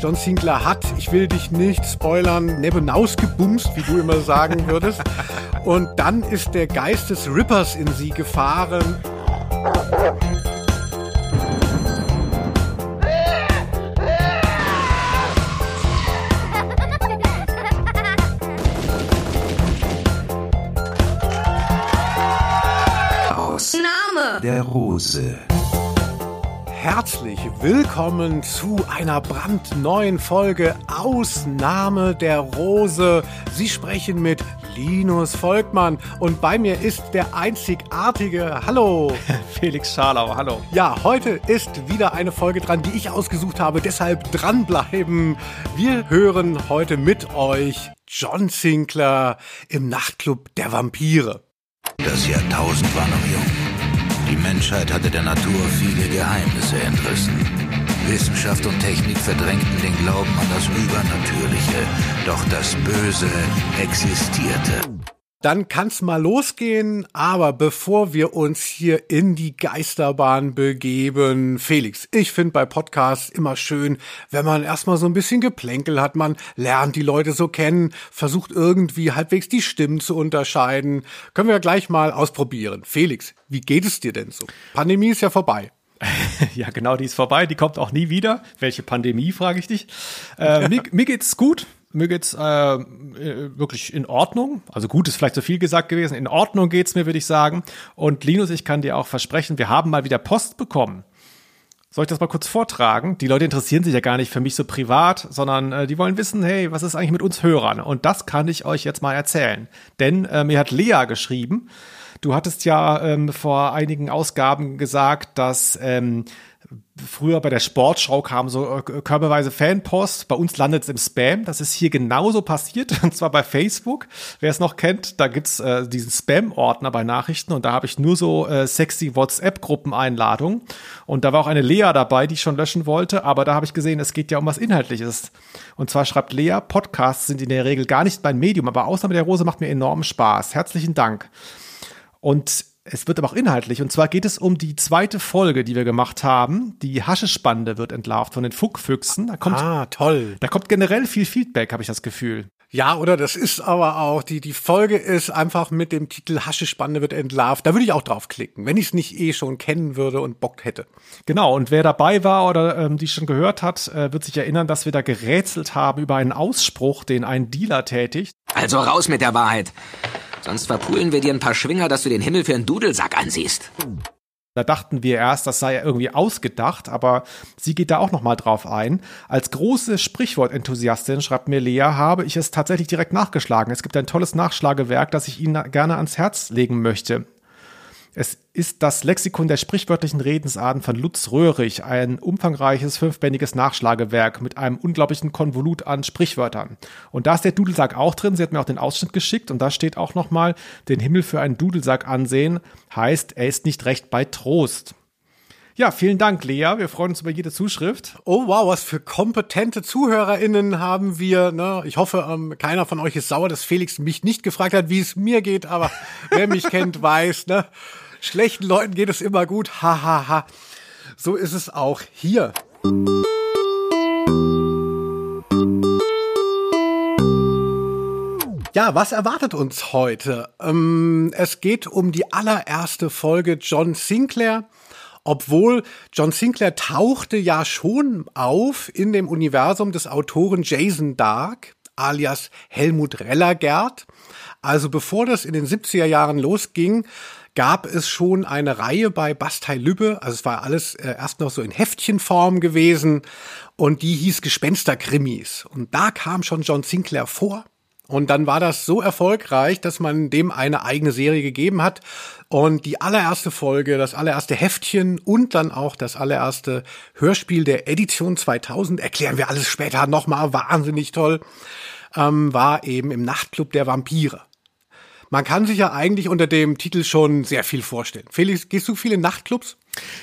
John Sinclair hat, ich will dich nicht spoilern, nebenausgebumst, wie du immer sagen würdest. Und dann ist der Geist des Rippers in sie gefahren. Aus Name der Rose. Herzlich willkommen zu einer brandneuen Folge Ausnahme der Rose. Sie sprechen mit Linus Volkmann und bei mir ist der einzigartige Hallo Felix Scharlau. Hallo. Ja, heute ist wieder eine Folge dran, die ich ausgesucht habe, deshalb dranbleiben. Wir hören heute mit euch John Sinclair im Nachtclub der Vampire. Das Jahrtausend war noch jung. Die Menschheit hatte der Natur viele Geheimnisse entrissen. Wissenschaft und Technik verdrängten den Glauben an das Übernatürliche, doch das Böse existierte. Dann kann's mal losgehen, aber bevor wir uns hier in die Geisterbahn begeben, Felix, ich finde bei Podcasts immer schön, wenn man erstmal so ein bisschen Geplänkel hat, man lernt die Leute so kennen, versucht irgendwie halbwegs die Stimmen zu unterscheiden. Können wir gleich mal ausprobieren. Felix, wie geht es dir denn so? Pandemie ist ja vorbei. ja, genau, die ist vorbei, die kommt auch nie wieder. Welche Pandemie, frage ich dich. Äh, mir, mir geht's gut. Mir geht's äh, äh, wirklich in Ordnung. Also gut ist vielleicht zu viel gesagt gewesen. In Ordnung geht's mir, würde ich sagen. Und Linus, ich kann dir auch versprechen, wir haben mal wieder Post bekommen. Soll ich das mal kurz vortragen? Die Leute interessieren sich ja gar nicht für mich so privat, sondern äh, die wollen wissen, hey, was ist eigentlich mit uns Hörern? Und das kann ich euch jetzt mal erzählen. Denn äh, mir hat Lea geschrieben, du hattest ja ähm, vor einigen Ausgaben gesagt, dass ähm, Früher bei der Sportschau kam so äh, körperweise Fanpost. Bei uns landet es im Spam. Das ist hier genauso passiert. Und zwar bei Facebook. Wer es noch kennt, da gibt's äh, diesen Spam-Ordner bei Nachrichten. Und da habe ich nur so äh, sexy WhatsApp-Gruppeneinladungen. Und da war auch eine Lea dabei, die ich schon löschen wollte. Aber da habe ich gesehen, es geht ja um was Inhaltliches. Und zwar schreibt Lea, Podcasts sind in der Regel gar nicht mein Medium. Aber Ausnahme der Rose macht mir enormen Spaß. Herzlichen Dank. Und es wird aber auch inhaltlich. Und zwar geht es um die zweite Folge, die wir gemacht haben. Die Haschespande wird entlarvt von den Fuckfüchsen. Da kommt, ah, toll. Da kommt generell viel Feedback, habe ich das Gefühl. Ja, oder das ist aber auch, die, die Folge ist einfach mit dem Titel Haschespande wird entlarvt. Da würde ich auch draufklicken, wenn ich es nicht eh schon kennen würde und Bock hätte. Genau, und wer dabei war oder ähm, die schon gehört hat, äh, wird sich erinnern, dass wir da gerätselt haben über einen Ausspruch, den ein Dealer tätigt. Also raus mit der Wahrheit. Sonst verpulen wir dir ein paar Schwinger, dass du den Himmel für einen Dudelsack ansiehst. Da dachten wir erst, das sei irgendwie ausgedacht, aber sie geht da auch nochmal drauf ein. Als große Sprichwortenthusiastin, schreibt mir Lea, habe ich es tatsächlich direkt nachgeschlagen. Es gibt ein tolles Nachschlagewerk, das ich Ihnen gerne ans Herz legen möchte. Es ist das Lexikon der sprichwörtlichen Redensarten von Lutz Röhrig, ein umfangreiches fünfbändiges Nachschlagewerk mit einem unglaublichen Konvolut an Sprichwörtern. Und da ist der Dudelsack auch drin. Sie hat mir auch den Ausschnitt geschickt und da steht auch nochmal, den Himmel für einen Dudelsack ansehen, heißt, er ist nicht recht bei Trost. Ja, vielen Dank, Lea. Wir freuen uns über jede Zuschrift. Oh wow, was für kompetente ZuhörerInnen haben wir. Ne? Ich hoffe, ähm, keiner von euch ist sauer, dass Felix mich nicht gefragt hat, wie es mir geht, aber wer mich kennt, weiß, ne? Schlechten Leuten geht es immer gut. Hahaha. Ha, ha. So ist es auch hier. Ja, was erwartet uns heute? Ähm, es geht um die allererste Folge John Sinclair. Obwohl John Sinclair tauchte ja schon auf in dem Universum des Autoren Jason Dark, alias Helmut Rellergert. Also bevor das in den 70er Jahren losging, gab es schon eine Reihe bei Bastei Lübbe, also es war alles äh, erst noch so in Heftchenform gewesen. Und die hieß Gespensterkrimis. Und da kam schon John Sinclair vor. Und dann war das so erfolgreich, dass man dem eine eigene Serie gegeben hat. Und die allererste Folge, das allererste Heftchen und dann auch das allererste Hörspiel der Edition 2000, erklären wir alles später nochmal, wahnsinnig toll, ähm, war eben im Nachtclub der Vampire. Man kann sich ja eigentlich unter dem Titel schon sehr viel vorstellen. Felix, gehst du viele Nachtclubs?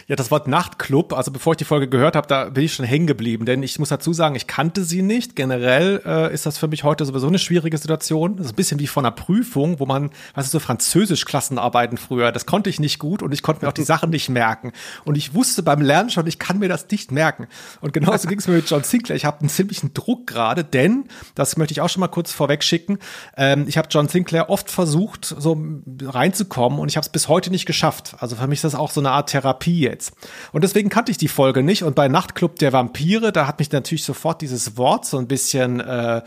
Ja, das Wort Nachtclub, also bevor ich die Folge gehört habe, da bin ich schon hängen geblieben, denn ich muss dazu sagen, ich kannte sie nicht. Generell äh, ist das für mich heute sowieso eine schwierige Situation. Das ist ein bisschen wie von einer Prüfung, wo man, was ist so Französisch-Klassenarbeiten früher, das konnte ich nicht gut und ich konnte mir auch die Sachen nicht merken. Und ich wusste beim Lernen schon, ich kann mir das nicht merken. Und genauso ging es mir mit John Sinclair. Ich habe einen ziemlichen Druck gerade, denn, das möchte ich auch schon mal kurz vorweg schicken, ähm, ich habe John Sinclair oft versucht, so reinzukommen und ich habe es bis heute nicht geschafft. Also für mich ist das auch so eine Art Therapie jetzt. Und deswegen kannte ich die Folge nicht. Und bei Nachtclub der Vampire, da hat mich natürlich sofort dieses Wort so ein bisschen äh,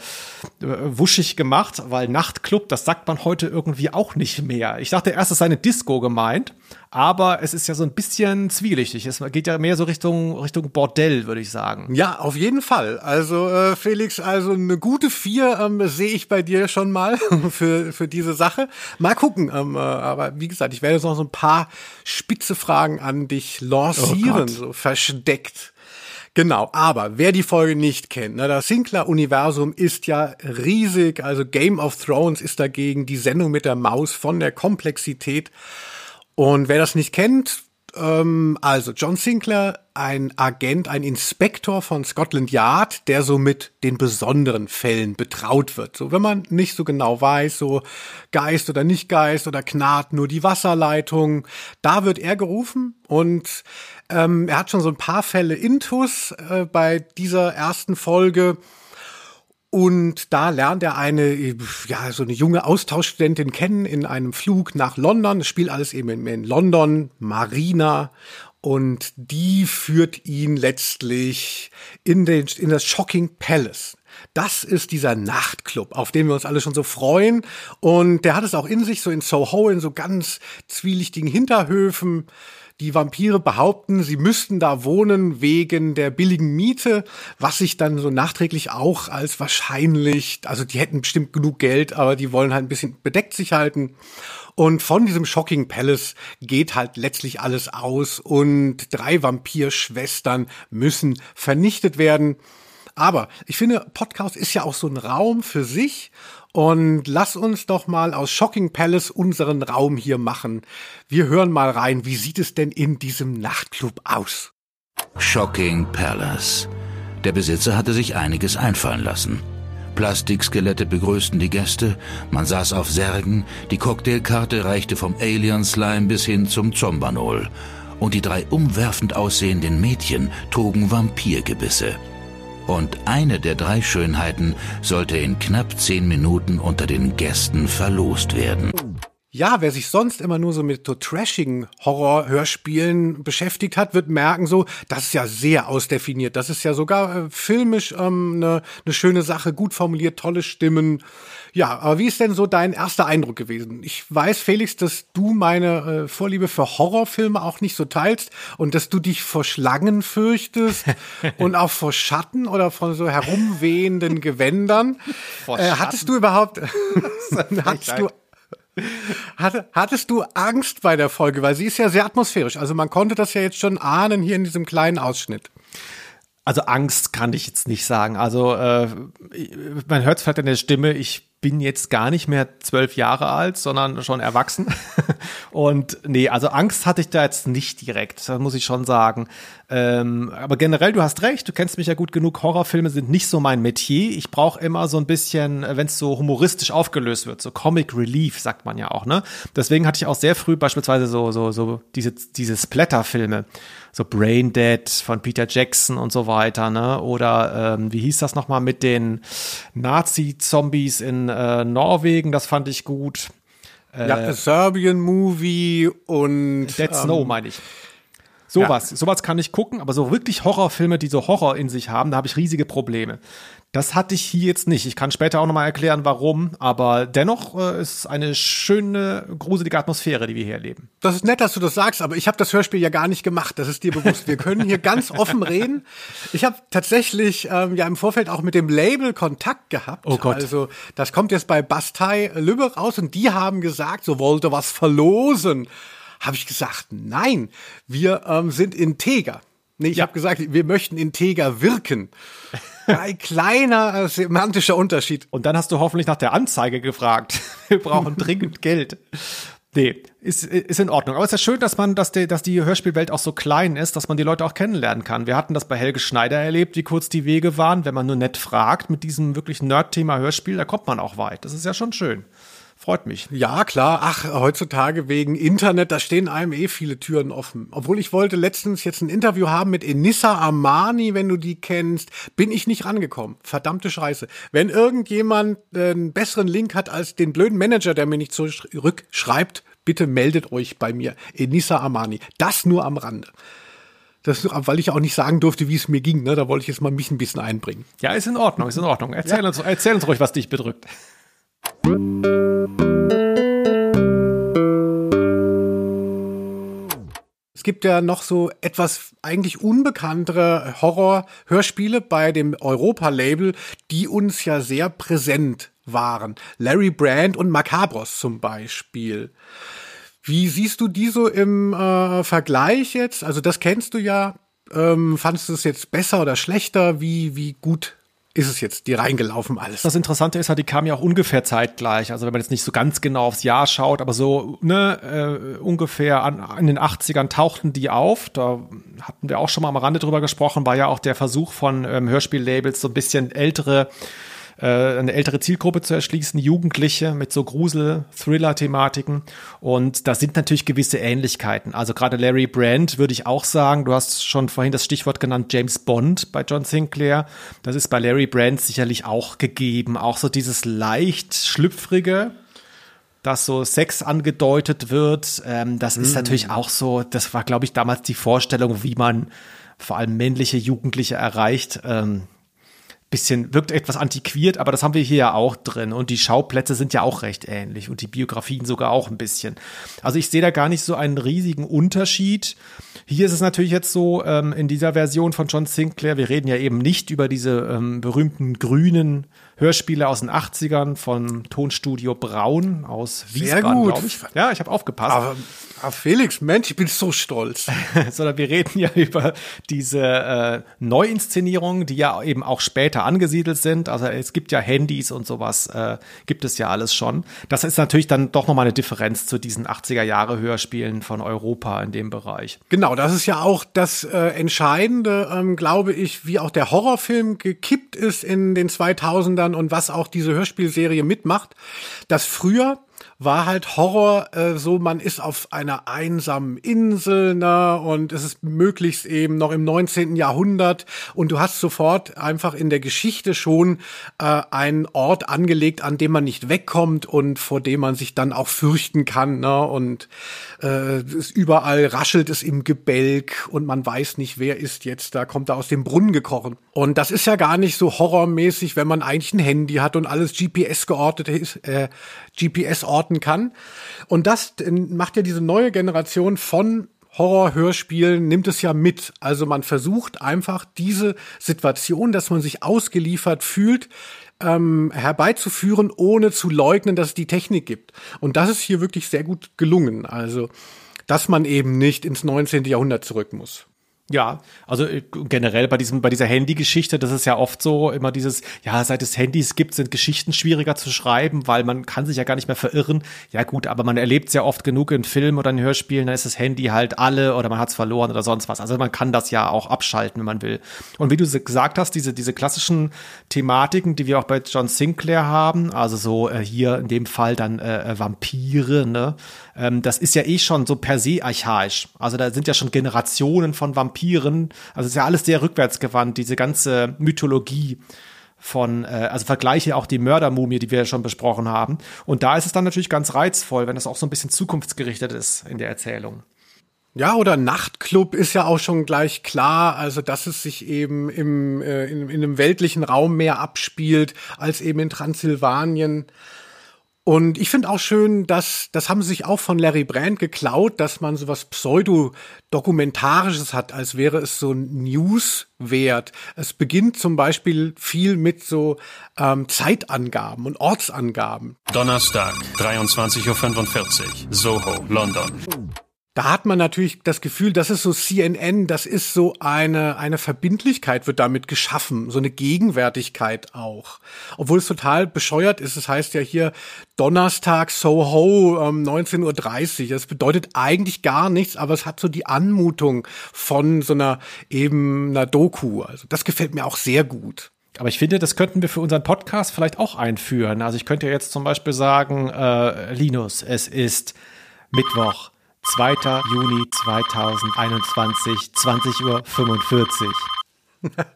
wuschig gemacht, weil Nachtclub, das sagt man heute irgendwie auch nicht mehr. Ich dachte erst, es sei eine Disco gemeint, aber es ist ja so ein bisschen zwielichtig. Es geht ja mehr so Richtung, Richtung Bordell, würde ich sagen. Ja, auf jeden Fall. Also, äh, Felix, also eine gute vier ähm, sehe ich bei dir schon mal für, für diese Sache. Mal gucken. Ähm, äh, aber wie gesagt, ich werde jetzt noch so ein paar spitze Fragen an dich lancieren, oh so versteckt. Genau, aber wer die Folge nicht kennt, ne, das Sinclair-Universum ist ja riesig, also Game of Thrones ist dagegen die Sendung mit der Maus von der Komplexität und wer das nicht kennt, ähm, also John Sinclair, ein Agent, ein Inspektor von Scotland Yard, der so mit den besonderen Fällen betraut wird. So, wenn man nicht so genau weiß, so Geist oder nicht Geist oder knarrt nur die Wasserleitung, da wird er gerufen und ähm, er hat schon so ein paar Fälle intus äh, bei dieser ersten Folge und da lernt er eine, ja, so eine junge Austauschstudentin kennen in einem Flug nach London. Das spielt alles eben in, London, Marina. Und die führt ihn letztlich in, den, in das Shocking Palace. Das ist dieser Nachtclub, auf den wir uns alle schon so freuen. Und der hat es auch in sich, so in Soho, in so ganz zwielichtigen Hinterhöfen. Die Vampire behaupten, sie müssten da wohnen wegen der billigen Miete, was sich dann so nachträglich auch als wahrscheinlich, also die hätten bestimmt genug Geld, aber die wollen halt ein bisschen bedeckt sich halten. Und von diesem Shocking Palace geht halt letztlich alles aus und drei Vampirschwestern müssen vernichtet werden. Aber ich finde, Podcast ist ja auch so ein Raum für sich und lass uns doch mal aus Shocking Palace unseren Raum hier machen. Wir hören mal rein, wie sieht es denn in diesem Nachtclub aus? Shocking Palace. Der Besitzer hatte sich einiges einfallen lassen. Plastikskelette begrüßten die Gäste, man saß auf Särgen, die Cocktailkarte reichte vom Alien Slime bis hin zum Zombanol. Und die drei umwerfend aussehenden Mädchen trugen Vampirgebisse und eine der drei Schönheiten sollte in knapp zehn Minuten unter den Gästen verlost werden. Ja, wer sich sonst immer nur so mit so trashigen Horror-Hörspielen beschäftigt hat, wird merken so, das ist ja sehr ausdefiniert. Das ist ja sogar äh, filmisch ähm, eine ne schöne Sache, gut formuliert, tolle Stimmen. Ja, aber wie ist denn so dein erster Eindruck gewesen? Ich weiß, Felix, dass du meine äh, Vorliebe für Horrorfilme auch nicht so teilst und dass du dich vor Schlangen fürchtest und auch vor Schatten oder von so herumwehenden Gewändern. Äh, hattest du überhaupt, hattest du hattest du Angst bei der Folge? Weil sie ist ja sehr atmosphärisch. Also man konnte das ja jetzt schon ahnen hier in diesem kleinen Ausschnitt. Also Angst kann ich jetzt nicht sagen. Also äh, man hört es vielleicht an der Stimme, ich bin jetzt gar nicht mehr zwölf Jahre alt, sondern schon erwachsen. Und nee, also Angst hatte ich da jetzt nicht direkt, das muss ich schon sagen. Ähm, aber generell, du hast recht, du kennst mich ja gut genug, Horrorfilme sind nicht so mein Metier. Ich brauche immer so ein bisschen, wenn es so humoristisch aufgelöst wird, so Comic Relief, sagt man ja auch, ne? Deswegen hatte ich auch sehr früh beispielsweise so, so, so diese, diese Splatter-Filme so Brain Dead von Peter Jackson und so weiter, ne? Oder ähm, wie hieß das nochmal mit den Nazi-Zombies in äh, Norwegen? Das fand ich gut. Äh, ja, Serbian Movie und Dead Snow ähm, meine ich. Sowas, ja. sowas kann ich gucken, aber so wirklich Horrorfilme, die so Horror in sich haben, da habe ich riesige Probleme. Das hatte ich hier jetzt nicht. Ich kann später auch nochmal erklären, warum, aber dennoch äh, ist eine schöne, gruselige Atmosphäre, die wir hier erleben. Das ist nett, dass du das sagst, aber ich habe das Hörspiel ja gar nicht gemacht. Das ist dir bewusst. Wir können hier ganz offen reden. Ich habe tatsächlich ähm, ja im Vorfeld auch mit dem Label Kontakt gehabt. Oh Gott. Also das kommt jetzt bei Bastei Lübbe raus und die haben gesagt, so wollte was verlosen habe ich gesagt, nein, wir ähm, sind integer. Nee, ich ja. habe gesagt, wir möchten integer wirken. Ein kleiner äh, semantischer Unterschied. Und dann hast du hoffentlich nach der Anzeige gefragt. Wir brauchen dringend Geld. Nee, ist, ist in Ordnung. Aber es ist ja schön, dass man, dass die, dass die Hörspielwelt auch so klein ist, dass man die Leute auch kennenlernen kann. Wir hatten das bei Helge Schneider erlebt, wie kurz die Wege waren. Wenn man nur nett fragt mit diesem wirklich Nerd-Thema Hörspiel, da kommt man auch weit. Das ist ja schon schön. Freut mich. Ja, klar. Ach, heutzutage wegen Internet, da stehen einem eh viele Türen offen. Obwohl ich wollte letztens jetzt ein Interview haben mit Enissa Armani, wenn du die kennst, bin ich nicht rangekommen. Verdammte Scheiße. Wenn irgendjemand äh, einen besseren Link hat als den blöden Manager, der mir nicht zurückschreibt, bitte meldet euch bei mir. Enissa Armani. Das nur am Rande. Das, weil ich auch nicht sagen durfte, wie es mir ging. Ne? Da wollte ich jetzt mal mich ein bisschen einbringen. Ja, ist in Ordnung, ist in Ordnung. Erzähl, ja. uns, erzähl uns ruhig, was dich bedrückt. Es gibt ja noch so etwas eigentlich unbekanntere Horror-Hörspiele bei dem Europa-Label, die uns ja sehr präsent waren. Larry Brand und Macabros zum Beispiel. Wie siehst du die so im äh, Vergleich jetzt? Also das kennst du ja. Ähm, fandest du es jetzt besser oder schlechter? Wie, wie gut ist es jetzt die reingelaufen alles. Das Interessante ist halt, die kamen ja auch ungefähr zeitgleich. Also wenn man jetzt nicht so ganz genau aufs Jahr schaut, aber so ne, äh, ungefähr an, in den 80ern tauchten die auf. Da hatten wir auch schon mal am Rande drüber gesprochen, war ja auch der Versuch von ähm, Hörspiellabels, so ein bisschen ältere äh, eine ältere Zielgruppe zu erschließen, Jugendliche mit so Grusel-Thriller-Thematiken. Und da sind natürlich gewisse Ähnlichkeiten. Also gerade Larry Brand würde ich auch sagen, du hast schon vorhin das Stichwort genannt, James Bond bei John Sinclair. Das ist bei Larry Brand sicherlich auch gegeben. Auch so dieses leicht schlüpfrige, dass so Sex angedeutet wird. Ähm, das mm. ist natürlich auch so, das war, glaube ich, damals die Vorstellung, wie man vor allem männliche Jugendliche erreicht. Ähm, bisschen, wirkt etwas antiquiert, aber das haben wir hier ja auch drin. Und die Schauplätze sind ja auch recht ähnlich und die Biografien sogar auch ein bisschen. Also ich sehe da gar nicht so einen riesigen Unterschied. Hier ist es natürlich jetzt so, ähm, in dieser Version von John Sinclair, wir reden ja eben nicht über diese ähm, berühmten grünen Hörspiele aus den 80ern von Tonstudio Braun aus Wiesbaden, glaube ich. Ja, ich habe aufgepasst. Aber, aber, Felix, Mensch, ich bin so stolz. Sondern wir reden ja über diese äh, Neuinszenierungen, die ja eben auch später angesiedelt sind. Also es gibt ja Handys und sowas, äh, gibt es ja alles schon. Das ist natürlich dann doch nochmal eine Differenz zu diesen 80er Jahre Hörspielen von Europa in dem Bereich. Genau, das ist ja auch das äh, Entscheidende, ähm, glaube ich, wie auch der Horrorfilm gekippt ist in den 2000ern Kindern und was auch diese Hörspielserie mitmacht, dass früher war halt Horror äh, so, man ist auf einer einsamen Insel, ne, und es ist möglichst eben noch im 19. Jahrhundert und du hast sofort einfach in der Geschichte schon äh, einen Ort angelegt, an dem man nicht wegkommt und vor dem man sich dann auch fürchten kann, ne, und äh, es überall raschelt es im Gebälk und man weiß nicht, wer ist jetzt da, kommt da aus dem Brunnen gekrochen. Und das ist ja gar nicht so horrormäßig, wenn man eigentlich ein Handy hat und alles GPS geordnet ist, äh, GPS orten kann. Und das macht ja diese neue Generation von Horror-Hörspielen nimmt es ja mit. Also man versucht einfach diese Situation, dass man sich ausgeliefert fühlt, ähm, herbeizuführen, ohne zu leugnen, dass es die Technik gibt. Und das ist hier wirklich sehr gut gelungen. Also, dass man eben nicht ins 19. Jahrhundert zurück muss. Ja, also äh, generell bei diesem, bei dieser Handy-Geschichte, das ist ja oft so immer dieses, ja, seit es Handys gibt, sind Geschichten schwieriger zu schreiben, weil man kann sich ja gar nicht mehr verirren. Ja gut, aber man erlebt es ja oft genug in Filmen oder in Hörspielen, dann ist das Handy halt alle oder man hat es verloren oder sonst was. Also man kann das ja auch abschalten, wenn man will. Und wie du gesagt hast, diese, diese klassischen Thematiken, die wir auch bei John Sinclair haben, also so äh, hier in dem Fall dann äh, äh Vampire, ne? Ähm, das ist ja eh schon so per se archaisch. Also da sind ja schon Generationen von Vampiren. Also ist ja alles sehr rückwärtsgewandt, diese ganze Mythologie von, äh, also vergleiche auch die Mördermumie, die wir ja schon besprochen haben. Und da ist es dann natürlich ganz reizvoll, wenn es auch so ein bisschen zukunftsgerichtet ist in der Erzählung. Ja, oder Nachtclub ist ja auch schon gleich klar, also dass es sich eben im, äh, in, in einem weltlichen Raum mehr abspielt als eben in Transsilvanien. Und ich finde auch schön, dass, das haben sie sich auch von Larry Brand geklaut, dass man sowas Pseudo-Dokumentarisches hat, als wäre es so News-wert. Es beginnt zum Beispiel viel mit so ähm, Zeitangaben und Ortsangaben. Donnerstag, 23.45 Uhr, Soho, London. Da hat man natürlich das Gefühl, das ist so CNN, das ist so eine, eine Verbindlichkeit wird damit geschaffen, so eine Gegenwärtigkeit auch. Obwohl es total bescheuert ist, es heißt ja hier Donnerstag Soho ähm, 19.30 Uhr. Das bedeutet eigentlich gar nichts, aber es hat so die Anmutung von so einer eben einer Doku. Also das gefällt mir auch sehr gut. Aber ich finde, das könnten wir für unseren Podcast vielleicht auch einführen. Also ich könnte jetzt zum Beispiel sagen, äh, Linus, es ist Mittwoch, 2. Juni 2021, 20.45 Uhr.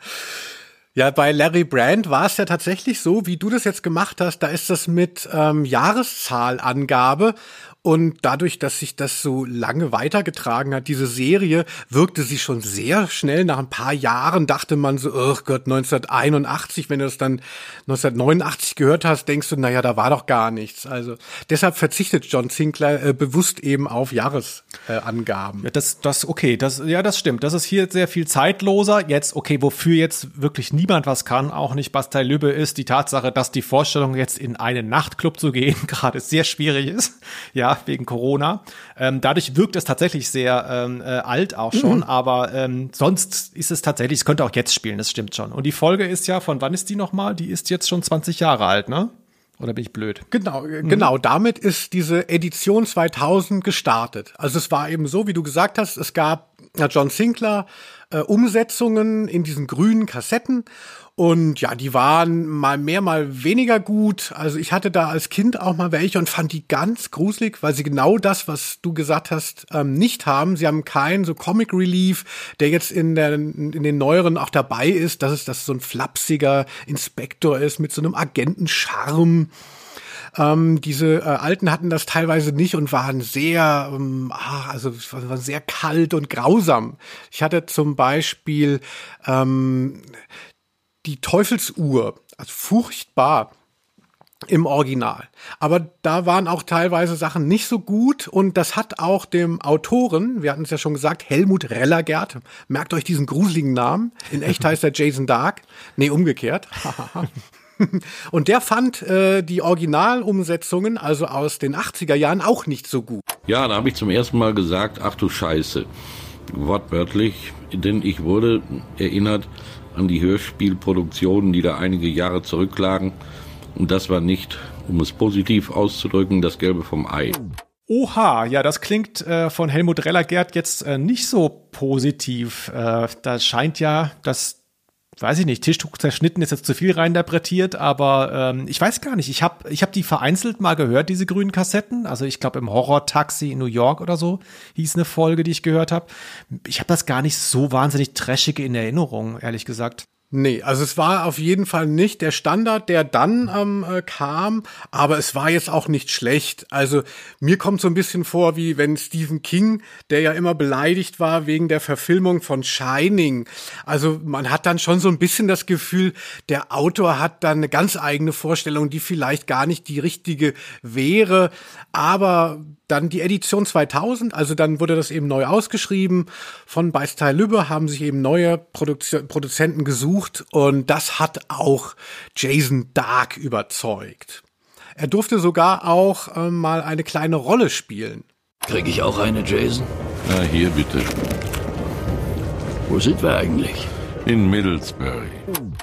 Ja, bei Larry Brand war es ja tatsächlich so, wie du das jetzt gemacht hast. Da ist das mit ähm, Jahreszahlangabe und dadurch, dass sich das so lange weitergetragen hat, diese Serie, wirkte sie schon sehr schnell. Nach ein paar Jahren dachte man so, oh Gott, 1981, wenn du das dann 1989 gehört hast, denkst du, naja, da war doch gar nichts. Also deshalb verzichtet John Sinclair äh, bewusst eben auf Jahresangaben. Äh, ja, das, das, okay, das, ja, das stimmt. Das ist hier sehr viel zeitloser. Jetzt, okay, wofür jetzt wirklich niemand was kann, auch nicht Bastei Lübbe, ist die Tatsache, dass die Vorstellung, jetzt in einen Nachtclub zu gehen, gerade sehr schwierig ist. Ja, wegen Corona. Ähm, dadurch wirkt es tatsächlich sehr ähm, äh, alt auch schon, mhm. aber ähm, sonst ist es tatsächlich, es könnte auch jetzt spielen, das stimmt schon. Und die Folge ist ja, von wann ist die nochmal? Die ist jetzt schon 20 Jahre alt, ne? Oder bin ich blöd? Genau, mhm. genau. Damit ist diese Edition 2000 gestartet. Also es war eben so, wie du gesagt hast, es gab John Sinclair äh, Umsetzungen in diesen grünen Kassetten und ja, die waren mal mehr, mal weniger gut. Also ich hatte da als Kind auch mal welche und fand die ganz gruselig, weil sie genau das, was du gesagt hast, ähm, nicht haben. Sie haben keinen so Comic Relief, der jetzt in, der, in den neueren auch dabei ist, dass es das so ein flapsiger Inspektor ist mit so einem Agentencharme. Ähm, diese äh, Alten hatten das teilweise nicht und waren sehr, ähm, ach, also waren sehr kalt und grausam. Ich hatte zum Beispiel ähm, die Teufelsuhr, also furchtbar im Original. Aber da waren auch teilweise Sachen nicht so gut und das hat auch dem Autoren, wir hatten es ja schon gesagt, Helmut Rellergert, merkt euch diesen gruseligen Namen, in echt heißt er Jason Dark, nee, umgekehrt. und der fand äh, die Originalumsetzungen, also aus den 80er Jahren, auch nicht so gut. Ja, da habe ich zum ersten Mal gesagt, ach du Scheiße, wortwörtlich, denn ich wurde erinnert an die Hörspielproduktionen, die da einige Jahre zurücklagen. Und das war nicht, um es positiv auszudrücken, das Gelbe vom Ei. Oha, ja, das klingt äh, von Helmut Rellergert jetzt äh, nicht so positiv. Äh, da scheint ja das weiß ich nicht, Tischtuch zerschnitten ist jetzt zu viel reinterpretiert, aber ähm, ich weiß gar nicht. Ich habe ich hab die vereinzelt mal gehört, diese grünen Kassetten. Also ich glaube im Horror-Taxi in New York oder so hieß eine Folge, die ich gehört habe. Ich habe das gar nicht so wahnsinnig trashig in Erinnerung, ehrlich gesagt. Nee, also es war auf jeden Fall nicht der Standard, der dann ähm, äh, kam, aber es war jetzt auch nicht schlecht. Also mir kommt so ein bisschen vor, wie wenn Stephen King, der ja immer beleidigt war wegen der Verfilmung von Shining. Also man hat dann schon so ein bisschen das Gefühl, der Autor hat dann eine ganz eigene Vorstellung, die vielleicht gar nicht die richtige wäre, aber dann die Edition 2000, also dann wurde das eben neu ausgeschrieben. Von Beisteil Lübbe haben sich eben neue Produzi Produzenten gesucht und das hat auch Jason Dark überzeugt. Er durfte sogar auch äh, mal eine kleine Rolle spielen. Krieg ich auch eine, Jason? Na, hier bitte. Wo sind wir eigentlich? In Middlesbury.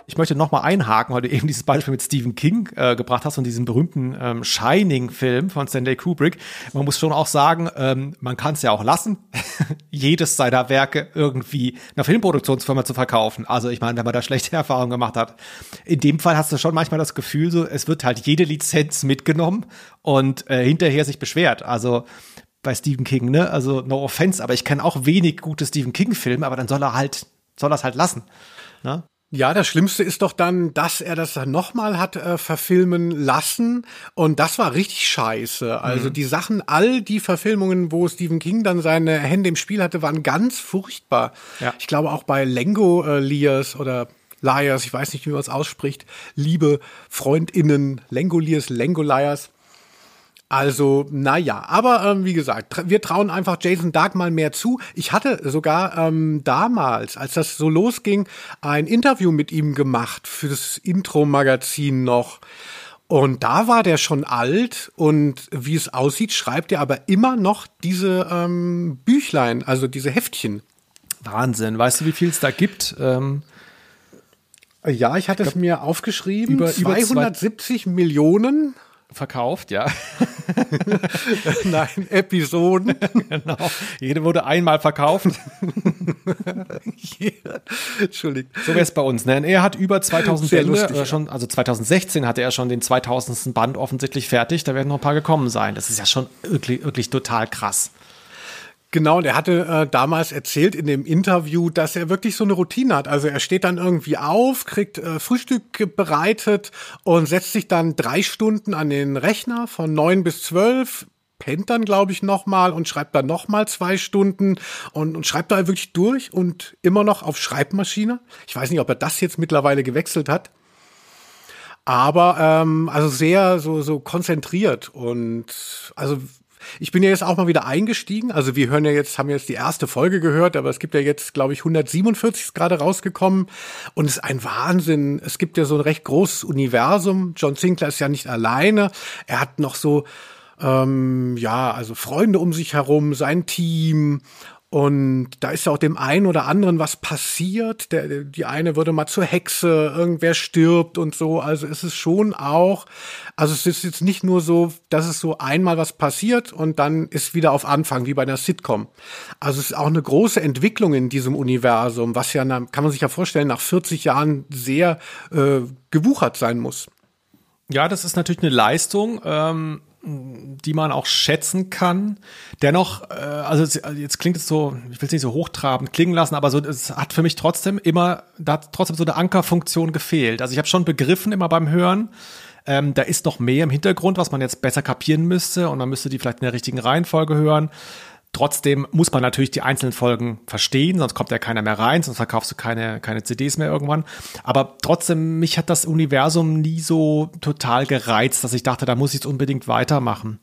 Ich möchte noch mal einhaken, weil du eben dieses Beispiel mit Stephen King äh, gebracht hast und diesen berühmten ähm, Shining-Film von Stanley Kubrick. Man muss schon auch sagen, ähm, man kann es ja auch lassen, jedes seiner Werke irgendwie einer Filmproduktionsfirma zu verkaufen. Also ich meine, wenn man da schlechte Erfahrungen gemacht hat. In dem Fall hast du schon manchmal das Gefühl, so es wird halt jede Lizenz mitgenommen und äh, hinterher sich beschwert. Also bei Stephen King, ne? Also no offense, aber ich kenne auch wenig gute Stephen King-Filme, aber dann soll er halt soll das halt lassen. Ne? Ja, das Schlimmste ist doch dann, dass er das dann nochmal hat äh, verfilmen lassen und das war richtig scheiße. Also mhm. die Sachen, all die Verfilmungen, wo Stephen King dann seine Hände im Spiel hatte, waren ganz furchtbar. Ja. Ich glaube auch bei Lengo äh, Liers oder Liars, ich weiß nicht, wie man es ausspricht, liebe Freundinnen, Lengoliers, Lengoliers, also, naja, aber ähm, wie gesagt, wir trauen einfach Jason Dark mal mehr zu. Ich hatte sogar ähm, damals, als das so losging, ein Interview mit ihm gemacht für das Intro-Magazin noch. Und da war der schon alt und wie es aussieht, schreibt er aber immer noch diese ähm, Büchlein, also diese Heftchen. Wahnsinn. Weißt du, wie viel es da gibt? Ähm, ja, ich hatte es mir aufgeschrieben. über- über 270 Millionen, verkauft, ja. nein, Episoden. genau. Jede wurde einmal verkauft. Entschuldigt. So wäre es bei uns. Ne? Er hat über 2000 Sehr Bände, lustig, äh, ja. schon, also 2016 hatte er schon den 2000. Band offensichtlich fertig. Da werden noch ein paar gekommen sein. Das ist ja schon wirklich, wirklich total krass. Genau, und er hatte äh, damals erzählt in dem Interview, dass er wirklich so eine Routine hat. Also er steht dann irgendwie auf, kriegt äh, Frühstück bereitet und setzt sich dann drei Stunden an den Rechner von neun bis zwölf, pennt dann, glaube ich, nochmal und schreibt dann nochmal zwei Stunden und, und schreibt da wirklich durch und immer noch auf Schreibmaschine. Ich weiß nicht, ob er das jetzt mittlerweile gewechselt hat. Aber ähm, also sehr so so konzentriert und also ich bin ja jetzt auch mal wieder eingestiegen. Also wir hören ja jetzt, haben jetzt die erste Folge gehört, aber es gibt ja jetzt, glaube ich, 147 ist gerade rausgekommen und es ist ein Wahnsinn. Es gibt ja so ein recht großes Universum. John Sinclair ist ja nicht alleine. Er hat noch so ähm, ja, also Freunde um sich herum, sein Team. Und da ist ja auch dem einen oder anderen was passiert. Der, die eine würde mal zur Hexe, irgendwer stirbt und so. Also es ist schon auch, also es ist jetzt nicht nur so, dass es so einmal was passiert und dann ist wieder auf Anfang, wie bei einer Sitcom. Also es ist auch eine große Entwicklung in diesem Universum, was ja, kann man sich ja vorstellen, nach 40 Jahren sehr äh, gewuchert sein muss. Ja, das ist natürlich eine Leistung, ähm, die man auch schätzen kann. Dennoch, äh, also also jetzt klingt es so, ich will es nicht so hochtrabend klingen lassen, aber so, es hat für mich trotzdem immer, da hat trotzdem so eine Ankerfunktion gefehlt. Also ich habe schon begriffen immer beim Hören, ähm, da ist noch mehr im Hintergrund, was man jetzt besser kapieren müsste und man müsste die vielleicht in der richtigen Reihenfolge hören. Trotzdem muss man natürlich die einzelnen Folgen verstehen, sonst kommt ja keiner mehr rein, sonst verkaufst du keine, keine CDs mehr irgendwann. Aber trotzdem, mich hat das Universum nie so total gereizt, dass ich dachte, da muss ich jetzt unbedingt weitermachen.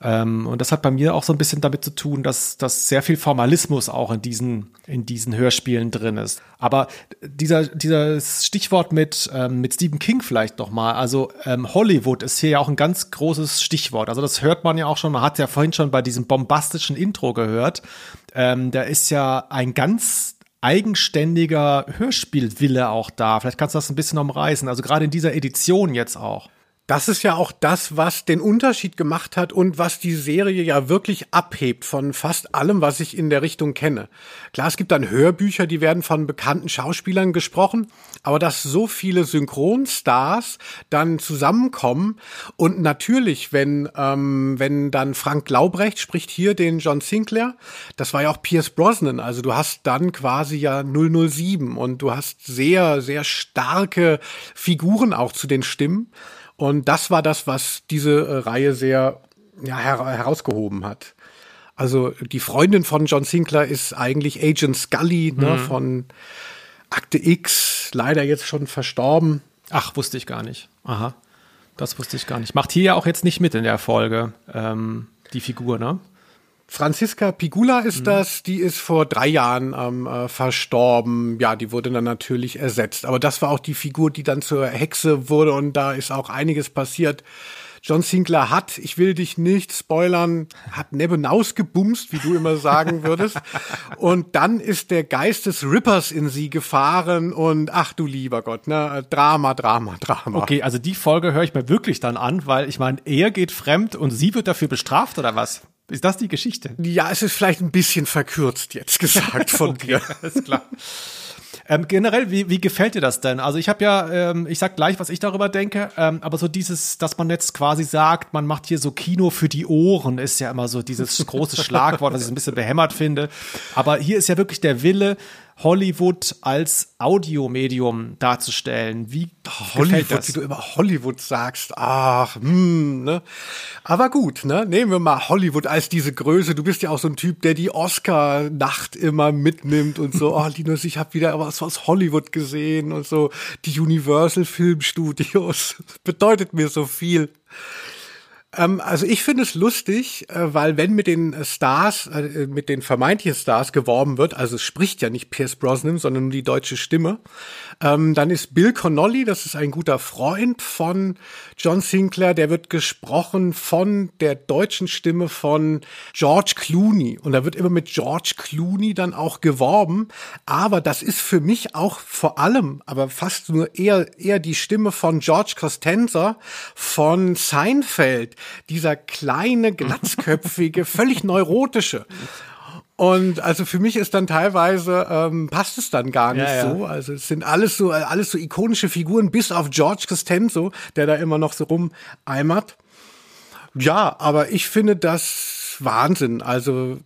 Ähm, und das hat bei mir auch so ein bisschen damit zu tun, dass, dass sehr viel Formalismus auch in diesen, in diesen Hörspielen drin ist. Aber dieser, dieses Stichwort mit, ähm, mit Stephen King vielleicht noch mal. Also ähm, Hollywood ist hier ja auch ein ganz großes Stichwort. Also das hört man ja auch schon. Man hat ja vorhin schon bei diesem bombastischen Intro gehört. Ähm, da ist ja ein ganz eigenständiger Hörspielwille auch da. Vielleicht kannst du das ein bisschen umreißen. Also gerade in dieser Edition jetzt auch. Das ist ja auch das, was den Unterschied gemacht hat und was die Serie ja wirklich abhebt von fast allem, was ich in der Richtung kenne. Klar, es gibt dann Hörbücher, die werden von bekannten Schauspielern gesprochen, aber dass so viele Synchronstars dann zusammenkommen und natürlich, wenn ähm, wenn dann Frank Laubrecht spricht hier den John Sinclair, das war ja auch Pierce Brosnan, also du hast dann quasi ja 007 und du hast sehr sehr starke Figuren auch zu den Stimmen. Und das war das, was diese äh, Reihe sehr ja, her herausgehoben hat. Also die Freundin von John Sinclair ist eigentlich Agent Scully ne, von Akte X, leider jetzt schon verstorben. Ach, wusste ich gar nicht. Aha. Das wusste ich gar nicht. Macht hier ja auch jetzt nicht mit in der Folge, ähm, die Figur, ne? Franziska Pigula ist das, die ist vor drei Jahren ähm, äh, verstorben. Ja, die wurde dann natürlich ersetzt. Aber das war auch die Figur, die dann zur Hexe wurde und da ist auch einiges passiert. John Sinclair hat, ich will dich nicht spoilern, hat Nebben ausgebumst, wie du immer sagen würdest. Und dann ist der Geist des Rippers in sie gefahren und ach du lieber Gott, ne? Drama, Drama, Drama. Okay, also die Folge höre ich mir wirklich dann an, weil ich meine, er geht fremd und sie wird dafür bestraft oder was? Ist das die Geschichte? Ja, es ist vielleicht ein bisschen verkürzt jetzt gesagt von dir. Alles klar. Ähm, generell, wie, wie gefällt dir das denn? Also ich habe ja, ähm, ich sag gleich, was ich darüber denke, ähm, aber so dieses, dass man jetzt quasi sagt, man macht hier so Kino für die Ohren, ist ja immer so dieses große Schlagwort, was ich so ein bisschen behämmert finde. Aber hier ist ja wirklich der Wille, Hollywood als Audiomedium darzustellen. Wie Hollywood, das? wie du immer Hollywood sagst. Ach, hm, ne? Aber gut, ne? Nehmen wir mal Hollywood als diese Größe. Du bist ja auch so ein Typ, der die Oscar-Nacht immer mitnimmt und so. Oh, Linus, ich habe wieder was aus Hollywood gesehen und so. Die Universal Filmstudios. Bedeutet mir so viel. Ähm, also ich finde es lustig, äh, weil wenn mit den Stars, äh, mit den vermeintlichen Stars geworben wird, also es spricht ja nicht Pierce Brosnan, sondern nur die deutsche Stimme, ähm, dann ist Bill Connolly, das ist ein guter Freund von John Sinclair, der wird gesprochen von der deutschen Stimme von George Clooney. Und da wird immer mit George Clooney dann auch geworben. Aber das ist für mich auch vor allem, aber fast nur eher, eher die Stimme von George Costanza von Seinfeld. Dieser kleine, glatzköpfige, völlig neurotische. Und also für mich ist dann teilweise ähm, passt es dann gar nicht Ja, ja. so. Also es sind alles so alles so ikonische Figuren, bis auf George Costanzo, der da immer noch so rumeimert. Ja, aber ich finde das Wahnsinn. Also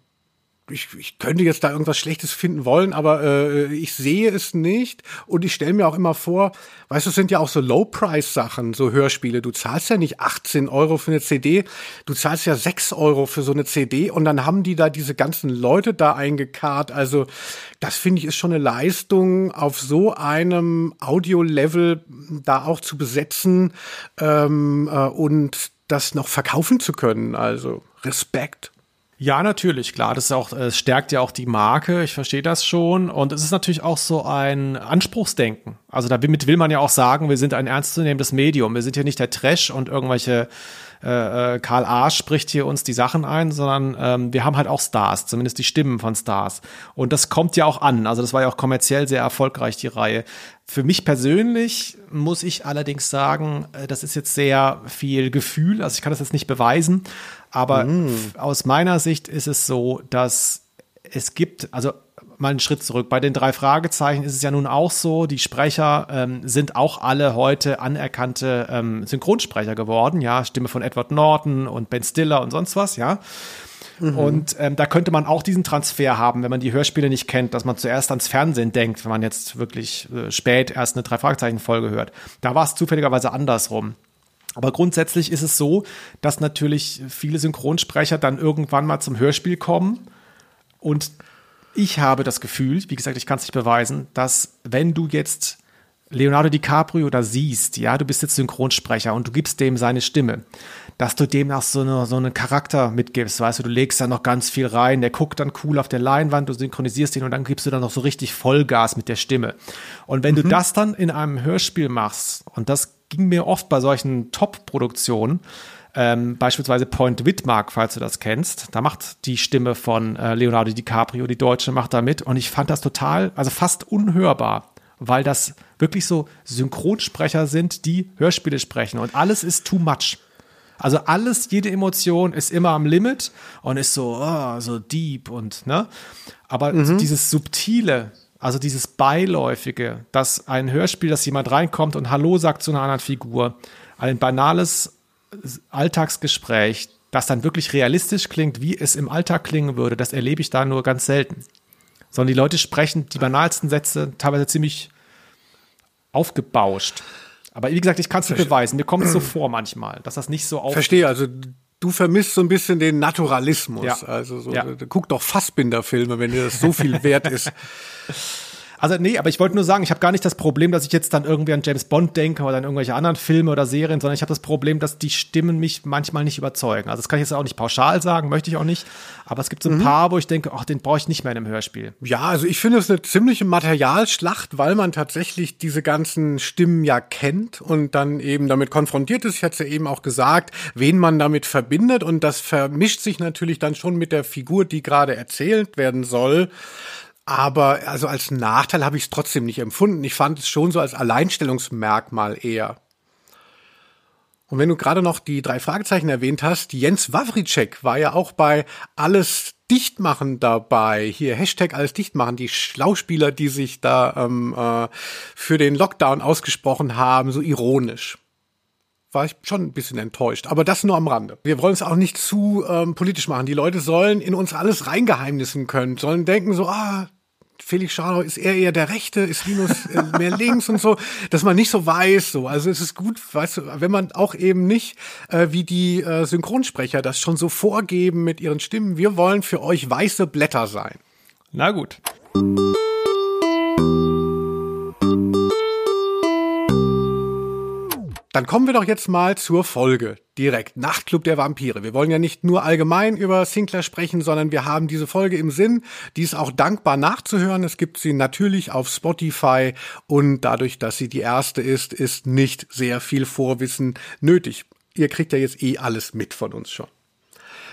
ich, ich könnte jetzt da irgendwas Schlechtes finden wollen, aber äh, ich sehe es nicht. Und ich stelle mir auch immer vor, weißt du, es sind ja auch so Low-Price-Sachen, so Hörspiele. Du zahlst ja nicht 18 Euro für eine CD, du zahlst ja 6 Euro für so eine CD und dann haben die da diese ganzen Leute da eingekarrt. Also das finde ich ist schon eine Leistung, auf so einem Audio-Level da auch zu besetzen ähm, äh, und das noch verkaufen zu können. Also Respekt. Ja, natürlich, klar. Das ist auch, es stärkt ja auch die Marke. Ich verstehe das schon. Und es ist natürlich auch so ein Anspruchsdenken. Also damit will man ja auch sagen, wir sind ein ernstzunehmendes Medium. Wir sind hier nicht der Trash und irgendwelche äh, äh, Karl Arsch spricht hier uns die Sachen ein, sondern ähm, wir haben halt auch Stars, zumindest die Stimmen von Stars. Und das kommt ja auch an. Also das war ja auch kommerziell sehr erfolgreich, die Reihe. Für mich persönlich muss ich allerdings sagen, äh, das ist jetzt sehr viel Gefühl. Also ich kann das jetzt nicht beweisen, aber f- aus meiner Sicht ist es so, dass es gibt, also mal einen Schritt zurück. Bei den drei Fragezeichen ist es ja nun auch so, die Sprecher ähm, sind auch alle heute anerkannte ähm, Synchronsprecher geworden. Ja, Stimme von Edward Norton und Ben Stiller und sonst was, ja. Und ähm, da könnte man auch diesen Transfer haben, wenn man die Hörspiele nicht kennt, dass man zuerst ans Fernsehen denkt, wenn man jetzt wirklich äh, spät erst eine Drei-Fragezeichen-Folge hört. Da war es zufälligerweise andersrum. Aber grundsätzlich ist es so, dass natürlich viele Synchronsprecher dann irgendwann mal zum Hörspiel kommen. Und ich habe das Gefühl, wie gesagt, ich kann es nicht beweisen, dass wenn du jetzt Leonardo DiCaprio da siehst, ja, du bist jetzt Synchronsprecher und du gibst dem seine Stimme, dass du dem nach so, eine, so einen Charakter mitgibst, weißt du, du legst da noch ganz viel rein, der guckt dann cool auf der Leinwand, du synchronisierst ihn und dann gibst du dann noch so richtig Vollgas mit der Stimme. Und wenn du das dann in einem Hörspiel machst, und das ging mir oft bei solchen Top-Produktionen, ähm, beispielsweise Point Widmark, falls du das kennst. Da macht die Stimme von äh, Leonardo DiCaprio, die Deutsche, macht da mit. Und ich fand das total, also fast unhörbar, weil das wirklich so Synchronsprecher sind, die Hörspiele sprechen. Und alles ist too much. Also alles, jede Emotion ist immer am Limit und ist so, oh, so deep und, ne? Aber dieses Subtile, also dieses Beiläufige, dass ein Hörspiel, dass jemand reinkommt und Hallo sagt zu einer anderen Figur, ein banales Alltagsgespräch, das dann wirklich realistisch klingt, wie es im Alltag klingen würde, das erlebe ich da nur ganz selten. Sondern die Leute sprechen die banalsten Sätze teilweise ziemlich aufgebauscht. Aber wie gesagt, ich kann es nicht beweisen. Mir kommt es so vor manchmal, dass das nicht so auf. Verstehe, also du vermisst so ein bisschen den Naturalismus. Ja. Also so, Ja. guck doch Fassbinder-Filme, wenn dir das so viel wert ist. Also nee, aber ich wollte nur sagen, ich habe gar nicht das Problem, dass ich jetzt dann irgendwie an James Bond denke oder an irgendwelche anderen Filme oder Serien, sondern ich habe das Problem, dass die Stimmen mich manchmal nicht überzeugen. Also das kann ich jetzt auch nicht pauschal sagen, möchte ich auch nicht. Aber es gibt so ein paar, wo ich denke, ach, den brauche ich nicht mehr in einem Hörspiel. Ja, also ich finde es eine ziemliche Materialschlacht, weil man tatsächlich diese ganzen Stimmen ja kennt und dann eben damit konfrontiert ist. Ich hatte es ja eben auch gesagt, wen man damit verbindet und das vermischt sich natürlich dann schon mit der Figur, die gerade erzählt werden soll. Aber also als Nachteil habe ich es trotzdem nicht empfunden. Ich fand es schon so als Alleinstellungsmerkmal eher. Und wenn du gerade noch die drei Fragezeichen erwähnt hast, Jens Wawricek war ja auch bei Alles Dichtmachen dabei. Hier Hashtag Alles Dichtmachen, die Schlauspieler, die sich da ähm, äh, für den Lockdown ausgesprochen haben, so ironisch. War ich schon ein bisschen enttäuscht, aber das nur am Rande. Wir wollen es auch nicht zu ähm, politisch machen. Die Leute sollen in uns alles reingeheimnissen können, sollen denken so, ah, Felix Scharlau ist er eher der Rechte, ist Linus äh, mehr links und so, dass man nicht so weiß, so. Also es ist gut, weißt du, wenn man auch eben nicht äh, wie die äh, Synchronsprecher das schon so vorgeben mit ihren Stimmen. Wir wollen für euch weiße Blätter sein. Na gut. Dann kommen wir doch jetzt mal zur Folge. Direkt. Nachtclub der Vampire. Wir wollen ja nicht nur allgemein über Sinclair sprechen, sondern wir haben diese Folge im Sinn. Die ist auch dankbar nachzuhören. Es gibt sie natürlich auf Spotify und dadurch, dass sie die erste ist, ist nicht sehr viel Vorwissen nötig. Ihr kriegt ja jetzt eh alles mit von uns schon.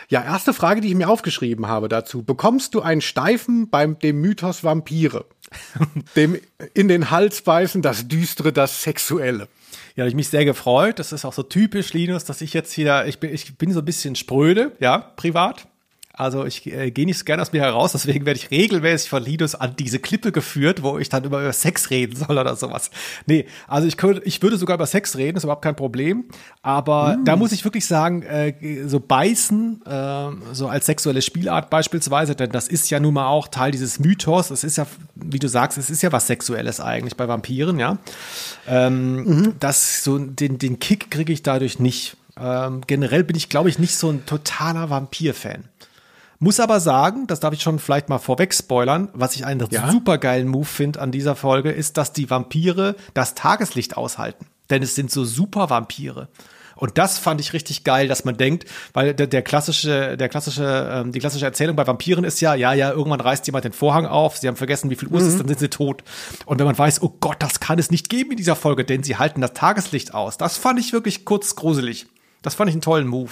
Ja, erste Frage, die ich mir aufgeschrieben habe dazu. Bekommst du einen Steifen beim dem Mythos Vampire? dem in den Hals beißen, das Düstere, das Sexuelle. Ja, habe ich mich sehr gefreut. Das ist auch so typisch, Linus, dass ich jetzt hier, ich bin, ich bin so ein bisschen spröde, ja, privat. Also ich äh, gehe nicht so gerne aus mir heraus, deswegen werde ich regelmäßig von Linus an diese Klippe geführt, wo ich dann immer über Sex reden soll oder sowas. Nee, also ich könnte, ich würde sogar über Sex reden, ist überhaupt kein Problem. Aber mm. da muss ich wirklich sagen, äh, so beißen, äh, so als sexuelle Spielart beispielsweise, denn das ist ja nun mal auch Teil dieses Mythos. Es ist ja, wie du sagst, es ist ja was Sexuelles eigentlich bei Vampiren, ja. Ähm, mhm. Das so den den Kick kriege ich dadurch nicht. Ähm, generell bin ich, glaube ich, nicht so ein totaler Vampir-Fan. Muss aber sagen, das darf ich schon vielleicht mal vorweg spoilern, was ich einen ja? supergeilen Move finde an dieser Folge, ist, dass die Vampire das Tageslicht aushalten. Denn es sind so super Vampire. Und das fand ich richtig geil, dass man denkt, weil der, der klassische, der klassische, ähm, die klassische Erzählung bei Vampiren ist ja, ja, ja, irgendwann reißt jemand den Vorhang auf, sie haben vergessen, wie viel Uhr es ist, mhm. dann sind sie tot. Und wenn man weiß, oh Gott, das kann es nicht geben in dieser Folge, denn sie halten das Tageslicht aus. Das fand ich wirklich kurz gruselig. Das fand ich einen tollen Move.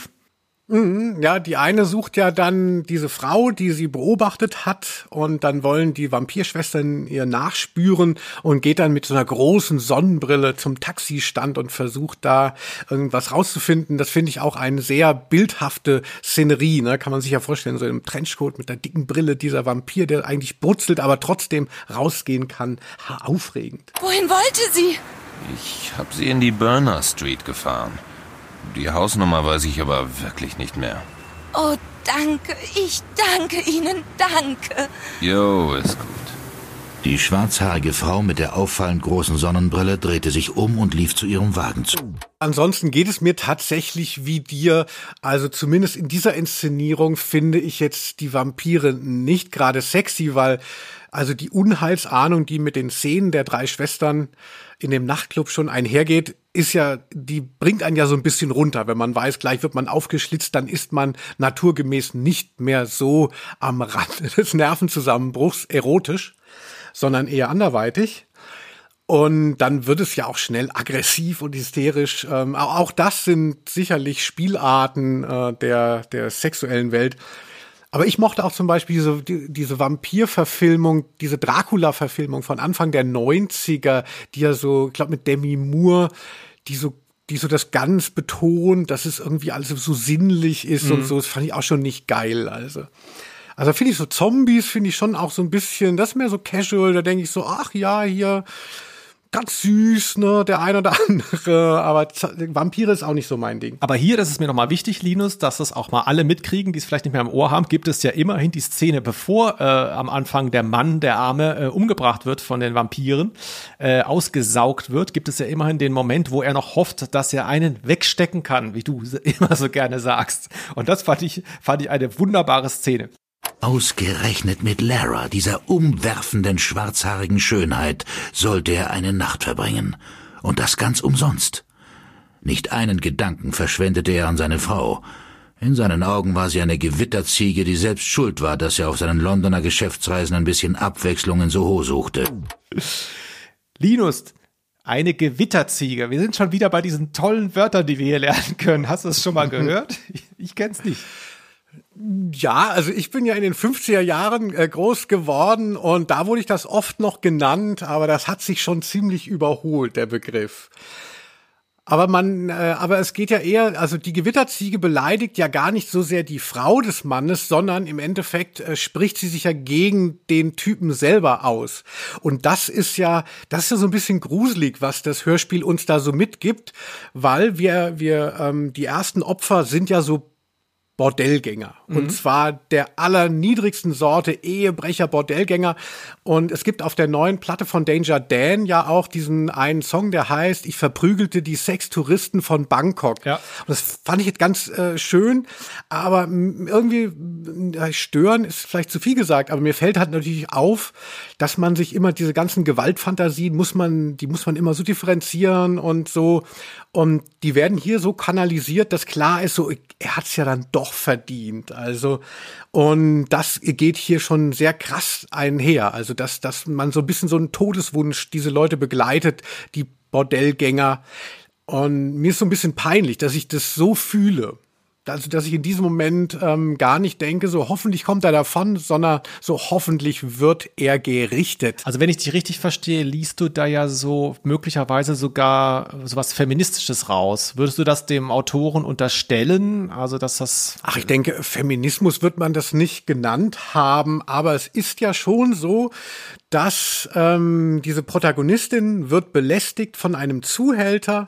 Mhm, ja, die eine sucht ja dann diese Frau, die sie beobachtet hat, und dann wollen die Vampirschwestern ihr nachspüren und geht dann mit so einer großen Sonnenbrille zum Taxistand und versucht da irgendwas rauszufinden. Das finde ich auch eine sehr bildhafte Szenerie. Ne? Kann man sich ja vorstellen, so im Trenchcoat mit der dicken Brille dieser Vampir, der eigentlich brutzelt, aber trotzdem rausgehen kann. Ha, aufregend. Wohin wollte sie? Ich habe sie in die Burner Street gefahren. Die Hausnummer weiß ich aber wirklich nicht mehr. Oh, danke. Ich danke Ihnen. Danke. Jo, ist gut. Die schwarzhaarige Frau mit der auffallend großen Sonnenbrille drehte sich um und lief zu ihrem Wagen zu. Ansonsten geht es mir tatsächlich wie dir. Also zumindest in dieser Inszenierung finde ich jetzt die Vampire nicht gerade sexy, weil also die Unheilsahnung, die mit den Szenen der drei Schwestern in dem Nachtclub schon einhergeht, ist ja, die bringt einen ja so ein bisschen runter. Wenn man weiß, gleich wird man aufgeschlitzt, dann ist man naturgemäß nicht mehr so am Rand des Nervenzusammenbruchs erotisch, sondern eher anderweitig. Und dann wird es ja auch schnell aggressiv und hysterisch. Ähm, auch das sind sicherlich Spielarten äh, der, der sexuellen Welt, aber ich mochte auch zum Beispiel diese, die, diese Vampir-Verfilmung, diese Dracula-Verfilmung von Anfang der 90er, die ja so, ich glaube mit Demi Moore, die so die so das ganz betont, dass es irgendwie alles so sinnlich ist mhm. und so, das fand ich auch schon nicht geil, also. Also finde ich so Zombies, finde ich schon auch so ein bisschen, das ist mehr so casual, da denke ich so, ach ja, hier, ganz süß, ne, der ein oder andere, aber Vampire ist auch nicht so mein Ding. Aber hier, das ist mir nochmal wichtig, Linus, dass das auch mal alle mitkriegen, die es vielleicht nicht mehr im Ohr haben, gibt es ja immerhin die Szene, bevor äh, am Anfang der Mann, der Arme, äh, umgebracht wird von den Vampiren, äh, ausgesaugt wird, gibt es ja immerhin den Moment, wo er noch hofft, dass er einen wegstecken kann, wie du immer so gerne sagst. Und das fand ich, fand ich eine wunderbare Szene. Ausgerechnet mit Lara, dieser umwerfenden schwarzhaarigen Schönheit, sollte er eine Nacht verbringen. Und das ganz umsonst. Nicht einen Gedanken verschwendete er an seine Frau. In seinen Augen war sie eine Gewitterziege, die selbst schuld war, dass er auf seinen Londoner Geschäftsreisen ein bisschen Abwechslung in Soho suchte. Linus, eine Gewitterziege. Wir sind schon wieder bei diesen tollen Wörtern, die wir hier lernen können. Hast du es schon mal gehört? Ich, ich kenn's nicht. Ja, also ich bin ja in den 50er Jahren äh, groß geworden und da wurde ich das oft noch genannt, aber das hat sich schon ziemlich überholt, der Begriff. Aber man, äh, aber es geht ja eher, also die Gewitterziege beleidigt ja gar nicht so sehr die Frau des Mannes, sondern im Endeffekt äh, spricht sie sich ja gegen den Typen selber aus. Und das ist ja, das ist ja so ein bisschen gruselig, was das Hörspiel uns da so mitgibt, weil wir, wir, ähm, die ersten Opfer sind ja so Bordellgänger. Und Mhm. zwar der allerniedrigsten Sorte Ehebrecher Bordellgänger. Und es gibt auf der neuen Platte von Danger Dan ja auch diesen einen Song, der heißt Ich verprügelte die Sextouristen von Bangkok. Ja. Und das fand ich jetzt ganz äh, schön, aber irgendwie äh, stören ist vielleicht zu viel gesagt, aber mir fällt halt natürlich auf, dass man sich immer diese ganzen Gewaltfantasien muss man, die muss man immer so differenzieren und so. Und die werden hier so kanalisiert, dass klar ist, so, er hat's ja dann doch verdient. Also, und das geht hier schon sehr krass einher. Also, dass, dass man so ein bisschen so einen Todeswunsch diese Leute begleitet, die Bordellgänger. Und mir ist so ein bisschen peinlich, dass ich das so fühle. Also, dass ich in diesem Moment ähm, gar nicht denke, so hoffentlich kommt er davon, sondern so hoffentlich wird er gerichtet. Also wenn ich dich richtig verstehe, liest du da ja so möglicherweise sogar sowas Feministisches raus. Würdest du das dem Autoren unterstellen? Also dass das Ach, ich denke, Feminismus wird man das nicht genannt haben, aber es ist ja schon so, dass ähm, diese Protagonistin wird belästigt von einem Zuhälter.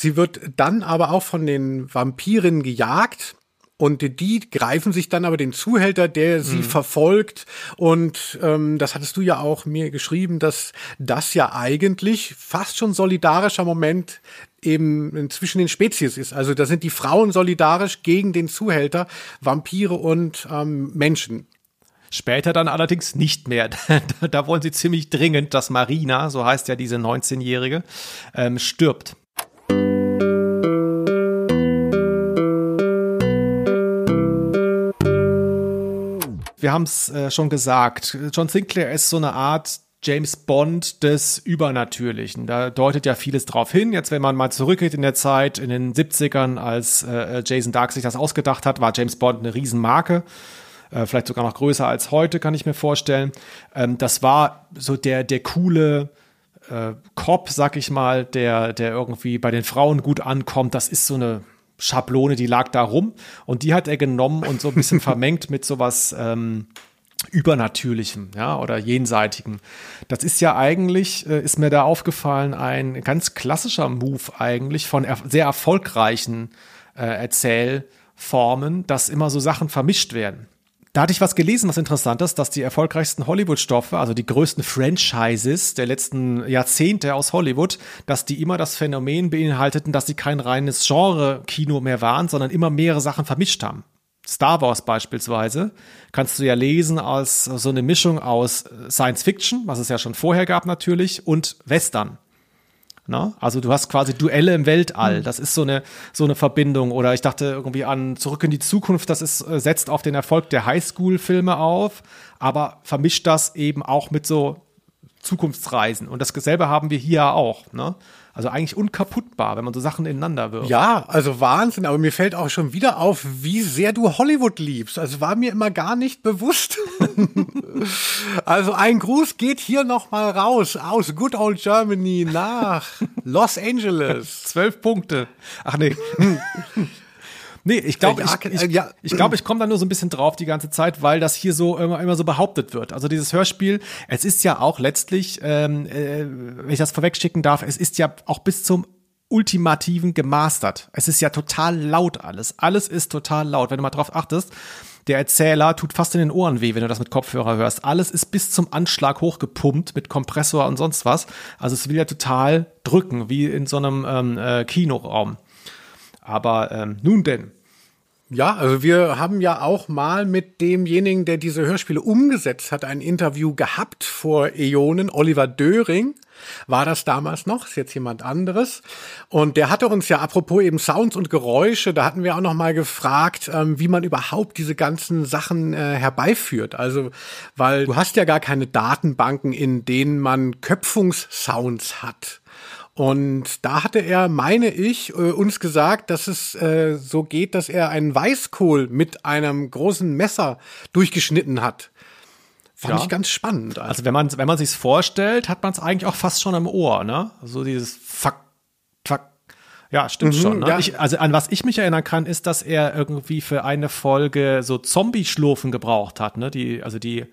Sie wird dann aber auch von den Vampirinnen gejagt. Und die greifen sich dann aber den Zuhälter, der sie verfolgt. Und ähm, das hattest du ja auch mir geschrieben, dass das ja eigentlich fast schon solidarischer Moment eben zwischen den Spezies ist. Also da sind die Frauen solidarisch gegen den Zuhälter, Vampire und ähm, Menschen. Später dann allerdings nicht mehr. Da, da wollen sie ziemlich dringend, dass Marina, so heißt ja diese 19-Jährige, ähm, stirbt. Wir haben es äh, schon gesagt. John Sinclair ist so eine Art James Bond des Übernatürlichen. Da deutet ja vieles drauf hin. Jetzt, wenn man mal zurückgeht in der Zeit, in den 70ern, als äh, Jason Dark sich das ausgedacht hat, war James Bond eine Riesenmarke. Äh, vielleicht sogar noch größer als heute, kann ich mir vorstellen. Ähm, das war so der, der coole äh, Cop, sag ich mal, der, der irgendwie bei den Frauen gut ankommt. Das ist so eine Schablone, die lag da rum. Und die hat er genommen und so ein bisschen vermengt mit sowas ähm, Übernatürlichem, ja, oder Jenseitigem. Das ist ja eigentlich, äh, ist mir da aufgefallen, ein ganz klassischer Move eigentlich von er sehr erfolgreichen äh, Erzählformen, dass immer so Sachen vermischt werden. Da hatte ich was gelesen, was interessant ist, dass die erfolgreichsten Hollywood-Stoffe, also die größten Franchises der letzten Jahrzehnte aus Hollywood, dass die immer das Phänomen beinhalteten, dass sie kein reines Genre-Kino mehr waren, sondern immer mehrere Sachen vermischt haben. Star Wars beispielsweise kannst du ja lesen als so eine Mischung aus Science Fiction, was es ja schon vorher gab natürlich, und Western. Na? Also du hast quasi Duelle im Weltall. Das ist so eine so eine Verbindung. Oder ich dachte irgendwie an Zurück in die Zukunft. Das ist äh, setzt auf den Erfolg der Highschool-Filme auf, aber vermischt das eben auch mit so Zukunftsreisen. Und das selbe haben wir hier auch. Ne? Also eigentlich unkaputtbar, wenn man so Sachen ineinander wirft. Ja, also Wahnsinn, aber mir fällt auch schon wieder auf, wie sehr du Hollywood liebst. Also war mir immer gar nicht bewusst. also ein Gruß geht hier noch mal raus aus Good Old Germany nach Los Angeles. Zwölf Punkte. Ach nee. Nee, ich glaube, ich, äh, ich, ja. ich, glaub, ich komme da nur so ein bisschen drauf die ganze Zeit, weil das hier so immer, immer so behauptet wird. Also dieses Hörspiel, es ist ja auch letztlich, ähm, äh, wenn ich das vorwegschicken darf, es ist ja auch bis zum Ultimativen gemastert. Es ist ja total laut alles. Alles ist total laut. Wenn du mal drauf achtest, der Erzähler tut fast in den Ohren weh, wenn du das mit Kopfhörer hörst. Alles ist bis zum Anschlag hochgepumpt mit Kompressor und sonst was. Also es will ja total drücken, wie in so einem ähm, äh, Kinoraum. Aber ähm, nun denn. Ja, also wir haben ja auch mal mit demjenigen, der diese Hörspiele umgesetzt hat, ein Interview gehabt vor Äonen. Oliver Döring war das damals noch, ist jetzt jemand anderes. Und der hatte uns ja, apropos eben Sounds und Geräusche, da hatten wir auch noch mal gefragt, ähm, wie man überhaupt diese ganzen Sachen äh, herbeiführt. Also, weil du hast ja gar keine Datenbanken, in denen man Köpfungssounds hat. Und da hatte er, meine ich, äh, uns gesagt, dass es äh, so geht, dass er einen Weißkohl mit einem großen Messer durchgeschnitten hat. Fand Ja. ich ganz spannend. Also wenn man wenn man sich's vorstellt, hat man es eigentlich auch fast schon im Ohr, ne? So dieses Fuck, Fuck. Ja, stimmt Mhm, schon. Ne? ja. Ich, also an was ich mich erinnern kann, ist, dass er irgendwie für eine Folge so Zombie-Schlurfen gebraucht hat, ne? Die, also die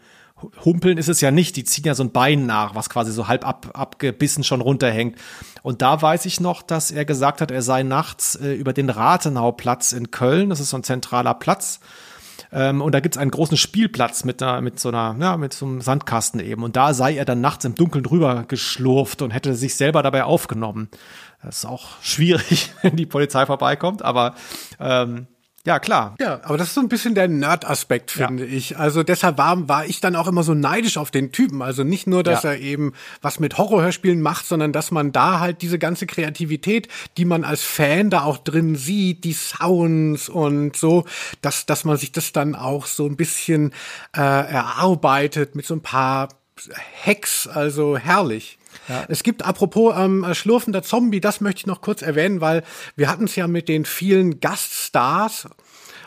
humpeln ist es ja nicht. Die ziehen ja so ein Bein nach, was quasi so halb ab, abgebissen schon runterhängt. Und da weiß ich noch, dass er gesagt hat, er sei nachts äh, über den Rathenauplatz in Köln, das ist so ein zentraler Platz, ähm, und da gibt's einen großen Spielplatz mit, einer, mit so einer, ja, mit so einem Sandkasten eben. Und da sei er dann nachts im Dunkeln drüber geschlurft und hätte sich selber dabei aufgenommen. Das ist auch schwierig, wenn die Polizei vorbeikommt, aber ähm, ja, klar. Ja, aber das ist so ein bisschen der Nerd-Aspekt, finde ja. ich. Also deshalb war, war ich dann auch immer so neidisch auf den Typen. Also nicht nur, dass ja. er eben was mit Horrorhörspielen macht, sondern dass man da halt diese ganze Kreativität, die man als Fan da auch drin sieht, die Sounds und so, dass, dass man sich das dann auch so ein bisschen äh, erarbeitet mit so ein paar Hacks, also herrlich. Ja. Es gibt apropos ähm, schlurfender Zombie, das möchte ich noch kurz erwähnen, weil wir hatten es ja mit den vielen Gaststars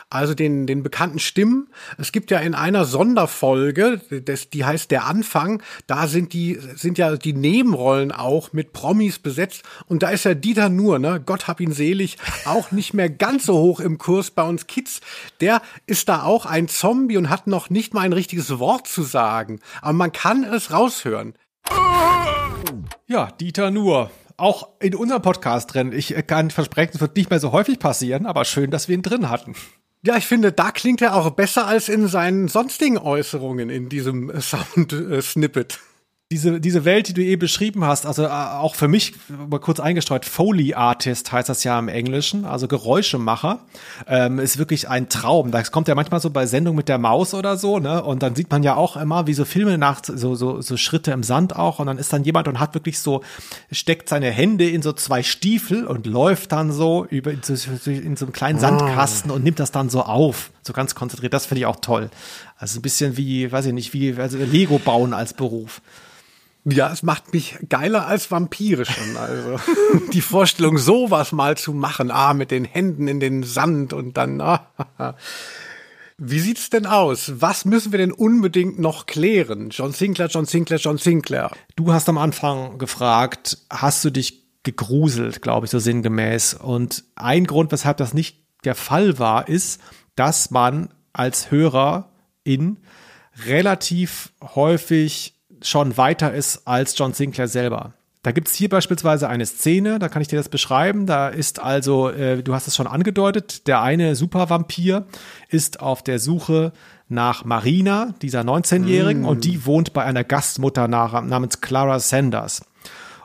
also den, den bekannten Stimmen. Es gibt ja in einer Sonderfolge, das, die heißt Der Anfang, da sind die, sind ja die Nebenrollen auch mit Promis besetzt. Und da ist ja Dieter Nur, ne, Gott hab ihn selig, auch nicht mehr ganz so hoch im Kurs bei uns Kids. Der ist da auch ein Zombie und hat noch nicht mal ein richtiges Wort zu sagen. Aber man kann es raushören. Ja, Dieter Nur. Auch in unserem Podcast drin. Ich kann versprechen, es wird nicht mehr so häufig passieren, aber schön, dass wir ihn drin hatten. Ja, ich finde, da klingt er auch besser als in seinen sonstigen Äußerungen in diesem Sound-Snippet diese, diese Welt, die du eh beschrieben hast, also äh, auch für mich mal kurz eingestreut, Foley Artist heißt das ja im Englischen, also Geräuschemacher, ähm, ist wirklich ein Traum. Das kommt ja manchmal so bei Sendung mit der Maus oder so, ne? Und dann sieht man ja auch immer, wie so Filme nach so, so, so Schritte im Sand auch. Und dann ist dann jemand und hat wirklich so, steckt seine Hände in so zwei Stiefel und läuft dann so über in so, in so einem kleinen Sandkasten und nimmt das dann so auf. So ganz konzentriert. Das finde ich auch toll. Also ein bisschen wie, weiß ich nicht, wie also Lego bauen als Beruf. Ja, es macht mich geiler als Vampire schon. Also die Vorstellung, sowas mal zu machen, ah, mit den Händen in den Sand und dann. Ah, Wie sieht's denn aus? Was müssen wir denn unbedingt noch klären? John Sinclair, John Sinclair, John Sinclair. Du hast am Anfang gefragt, hast du dich gegruselt, glaube ich, so sinngemäß. Und ein Grund, weshalb das nicht der Fall war, ist, dass man als Hörer in relativ häufig schon weiter ist als John Sinclair selber. Da gibt's hier beispielsweise eine Szene, da kann ich dir das beschreiben. Da ist also, äh, du hast es schon angedeutet, der eine Supervampir ist auf der Suche nach Marina, dieser 19-Jährigen, mm. und die wohnt bei einer Gastmutter nach, namens Clara Sanders.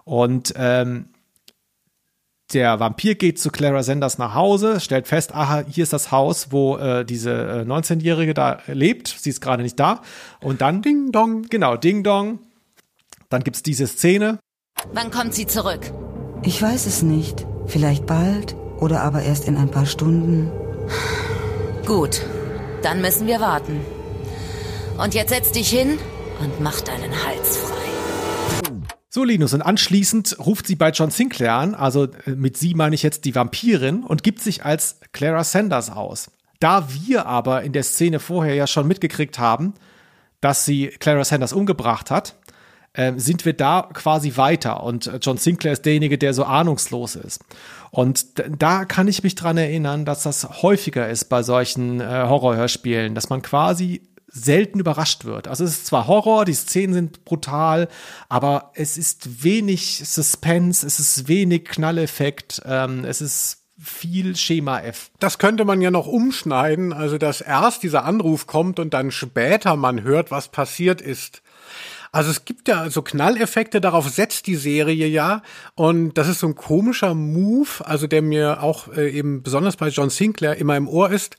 Und ähm, der Vampir geht zu Clara Sanders nach Hause, stellt fest, aha, hier ist das Haus, wo äh, diese äh, 19-Jährige da lebt. Sie ist gerade nicht da. Und dann Ding Dong. Genau, Ding Dong. Dann gibt's diese Szene. Wann kommt sie zurück? Ich weiß es nicht. Vielleicht bald oder aber erst in ein paar Stunden. Gut, dann müssen wir warten. Und jetzt setz dich hin und mach deinen Hals frei. So, Linus, und anschließend ruft sie bei John Sinclair an, also äh, mit sie meine ich jetzt die Vampirin, und gibt sich als Clara Sanders aus. Da wir aber in der Szene vorher ja schon mitgekriegt haben, dass sie Clara Sanders umgebracht hat, äh, sind wir da quasi weiter. Und John Sinclair ist derjenige, der so ahnungslos ist. Und da kann ich mich dran erinnern, dass das häufiger ist bei solchen äh, Horrorhörspielen, dass man quasi selten überrascht wird. Also es ist zwar Horror, die Szenen sind brutal, aber es ist wenig Suspense, es ist wenig Knalleffekt, ähm, es ist viel Schema F. Das könnte man ja noch umschneiden, also dass erst dieser Anruf kommt und dann später man hört, was passiert ist. Also es gibt ja so Knalleffekte, darauf setzt die Serie ja. Und das ist so ein komischer Move, also der mir auch äh, eben besonders bei John Sinclair immer im Ohr ist.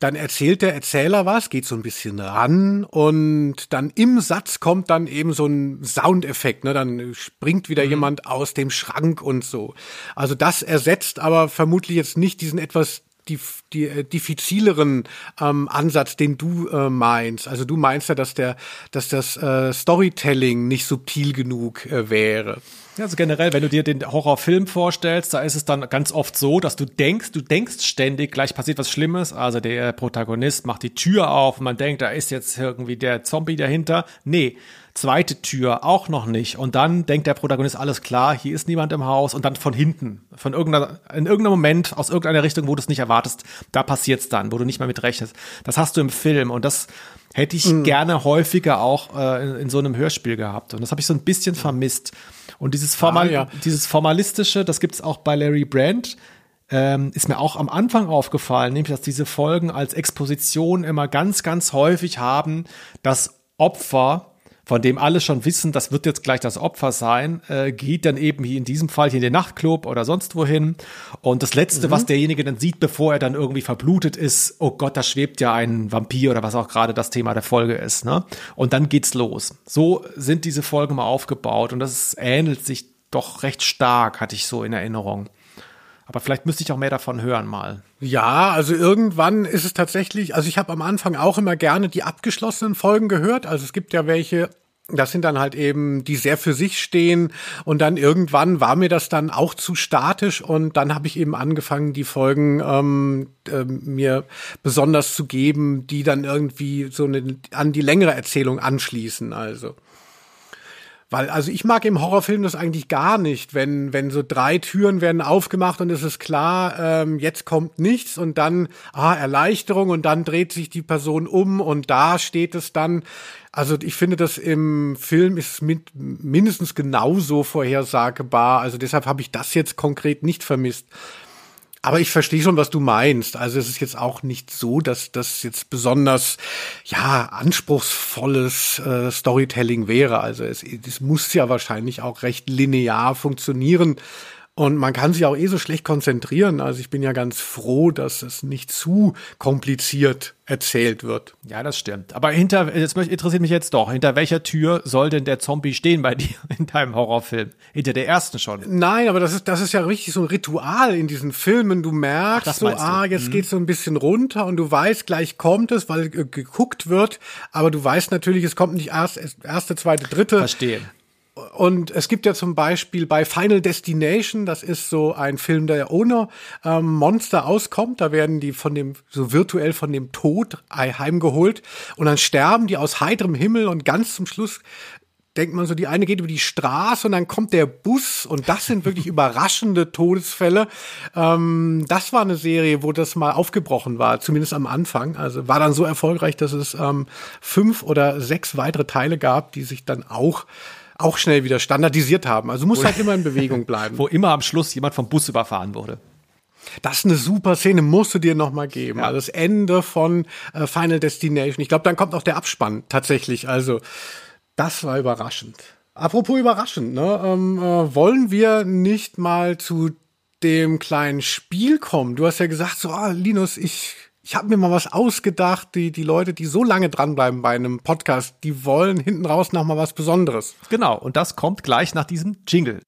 Dann erzählt der Erzähler was, geht so ein bisschen ran und dann im Satz kommt dann eben so ein Soundeffekt, ne? Dann springt wieder mhm. jemand aus dem Schrank und so. Also das ersetzt aber vermutlich jetzt nicht diesen etwas die, die äh, diffizileren ähm, Ansatz, den du äh, meinst. Also du meinst ja, dass der, dass das äh, Storytelling nicht subtil genug äh, wäre. Ja, also generell, wenn du dir den Horrorfilm vorstellst, da ist es dann ganz oft so, dass du denkst, du denkst ständig, gleich passiert was Schlimmes. Also der Protagonist macht die Tür auf und man denkt, da ist jetzt irgendwie der Zombie dahinter. Nee, zweite Tür auch noch nicht. Und dann denkt der Protagonist, alles klar, hier ist niemand im Haus. Und dann von hinten, von irgendeiner, in irgendeinem Moment, aus irgendeiner Richtung, wo du es nicht erwartest, da passiert's dann, wo du nicht mehr mit rechnest. Das hast du im Film. Und das hätte ich mhm. gerne häufiger auch äh, in, in, so einem Hörspiel gehabt. Und das habe ich so ein bisschen vermisst. Und dieses, Formal, ah, ja. dieses Formalistische, das gibt's auch bei Larry Brand ähm, ist mir auch am Anfang aufgefallen, nämlich dass diese Folgen als Exposition immer ganz, ganz häufig haben, dass Opfer von dem alle schon wissen, das wird jetzt gleich das Opfer sein, äh, geht dann eben hier in diesem Fall hier in den Nachtclub oder sonst wohin. Und das Letzte, mhm. was derjenige dann sieht, bevor er dann irgendwie verblutet ist, oh Gott, da schwebt ja ein Vampir oder was auch gerade das Thema der Folge ist. Ne? Und dann geht's los. So sind diese Folgen mal aufgebaut und das ähnelt sich doch recht stark, hatte ich so in Erinnerung. Aber vielleicht müsste ich auch mehr davon hören mal. Ja, also irgendwann ist es tatsächlich, also ich habe am Anfang auch immer gerne die abgeschlossenen Folgen gehört. Also es gibt ja welche, das sind dann halt eben, die sehr für sich stehen. Und dann irgendwann war mir das dann auch zu statisch und dann habe ich eben angefangen, die Folgen ähm, äh, mir besonders zu geben, die dann irgendwie so eine, an die längere Erzählung anschließen. Also. Weil, also ich mag im Horrorfilm das eigentlich gar nicht, wenn, wenn so drei Türen werden aufgemacht und es ist klar, ähm, jetzt kommt nichts und dann, ah, Erleichterung und dann dreht sich die Person um und da steht es dann. Also ich finde, das im Film ist mit, mindestens genauso vorhersagbar. Also deshalb habe ich das jetzt konkret nicht vermisst. Aber ich verstehe schon, was du meinst. Also es ist jetzt auch nicht so, dass das jetzt besonders ja anspruchsvolles äh, Storytelling wäre. Also es, es muss ja wahrscheinlich auch recht linear funktionieren. Und man kann sich auch eh so schlecht konzentrieren. Also ich bin ja ganz froh, dass es nicht zu kompliziert erzählt wird. Ja, das stimmt. Aber hinter, jetzt interessiert mich jetzt doch, hinter welcher Tür soll denn der Zombie stehen bei dir in deinem Horrorfilm? Hinter der ersten schon? Nein, aber das ist, das ist ja richtig so ein Ritual in diesen Filmen. Du merkst Ach, so, ah, jetzt mhm. geht's so ein bisschen runter und du weißt, gleich kommt es, weil geguckt wird. Aber du weißt natürlich, es kommt nicht erst, erste, zweite, dritte. Verstehe. Und es gibt ja zum Beispiel bei Final Destination, das ist so ein Film, der ohne ähm, Monster auskommt. Da werden die von dem, so virtuell von dem Tod heimgeholt. Und dann sterben die aus heiterem Himmel und ganz zum Schluss denkt man so, die eine geht über die Straße und dann kommt der Bus und das sind wirklich überraschende Todesfälle. Ähm, das war eine Serie, wo das mal aufgebrochen war, zumindest am Anfang. Also war dann so erfolgreich, dass es ähm, fünf oder sechs weitere Teile gab, die sich dann auch auch schnell wieder standardisiert haben. Also muss halt immer in Bewegung bleiben. Wo immer am Schluss jemand vom Bus überfahren wurde. Das ist eine super Szene, musst du dir noch mal geben. Ja. Also das Ende von äh, Final Destination. Ich glaube, dann kommt auch der Abspann tatsächlich. Also das war überraschend. Apropos überraschend, ne? Ähm, äh, wollen wir nicht mal zu dem kleinen Spiel kommen? Du hast ja gesagt, so, ah, Linus, ich ich habe mir mal was ausgedacht. Die, die Leute, die so lange dranbleiben bei einem Podcast, die wollen hinten raus noch mal was Besonderes. Genau, und das kommt gleich nach diesem Jingle.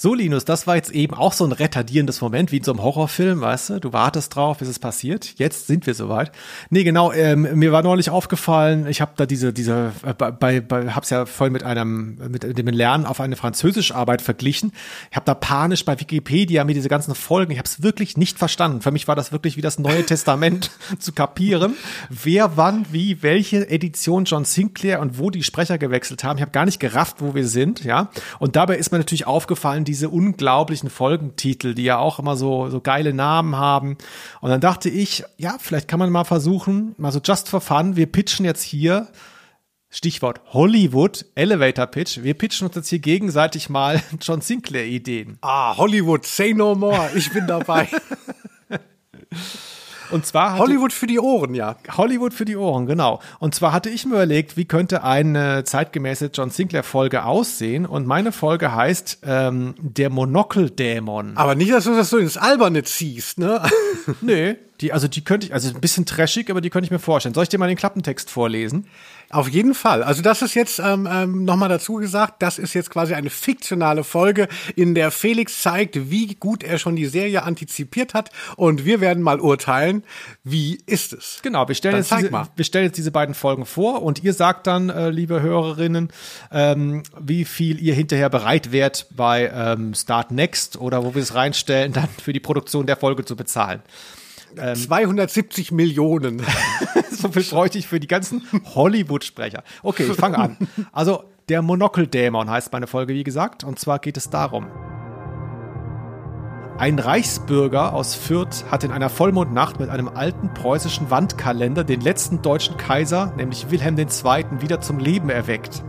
So, Linus, das war jetzt eben auch so ein retardierendes Moment, wie in so einem Horrorfilm, weißt du? Du wartest drauf, bis es passiert. Jetzt sind wir soweit. Nee, genau, ähm, mir war neulich aufgefallen, ich habe da diese, diese, äh, bei, bei, hab's ja voll mit einem, mit dem Lernen auf eine Französischarbeit verglichen. Ich habe da panisch bei Wikipedia mir diese ganzen Folgen, ich habe es wirklich nicht verstanden. Für mich war das wirklich wie das Neue Testament zu kapieren, wer wann, wie, welche Edition John Sinclair und wo die Sprecher gewechselt haben. Ich habe gar nicht gerafft, wo wir sind, ja. Und dabei ist mir natürlich aufgefallen, diese unglaublichen Folgentitel, die ja auch immer so, so geile Namen haben. Und dann dachte ich, ja, vielleicht kann man mal versuchen, mal so just for fun, wir pitchen jetzt hier Stichwort Hollywood, Elevator Pitch. Wir pitchen uns jetzt hier gegenseitig mal John Sinclair Ideen. Ah, Hollywood, say no more. Ich bin dabei. Und zwar Hollywood für die Ohren, ja. Hollywood für die Ohren, genau. Und zwar hatte ich mir überlegt, wie könnte eine zeitgemäße John Sinclair Folge aussehen? Und meine Folge heißt ähm, der Monokel-Dämon. Aber nicht, dass du das so ins Alberne ziehst, ne? Nö, die, also die könnte ich, also ein bisschen trashig, aber die könnte ich mir vorstellen. Soll ich dir mal den Klappentext vorlesen? Auf jeden Fall. Also das ist jetzt ähm, ähm, nochmal dazu gesagt, das ist jetzt quasi eine fiktionale Folge, in der Felix zeigt, wie gut er schon die Serie antizipiert hat und wir werden mal urteilen, wie ist es. Genau, wir stellen, jetzt diese, wir stellen jetzt diese beiden Folgen vor und ihr sagt dann, äh, liebe Hörerinnen, ähm, wie viel ihr hinterher bereit wärt bei ähm, Start Next oder wo wir es reinstellen, dann für die Produktion der Folge zu bezahlen. Ähm, 270 Millionen. so viel bräuchte ich für die ganzen Hollywood-Sprecher. Okay, ich fange an. Also, der Monokeldämon heißt meine Folge, wie gesagt. Und zwar geht es darum. Ein Reichsbürger aus Fürth hat in einer Vollmondnacht mit einem alten preußischen Wandkalender den letzten deutschen Kaiser, nämlich Wilhelm II., wieder zum Leben erweckt.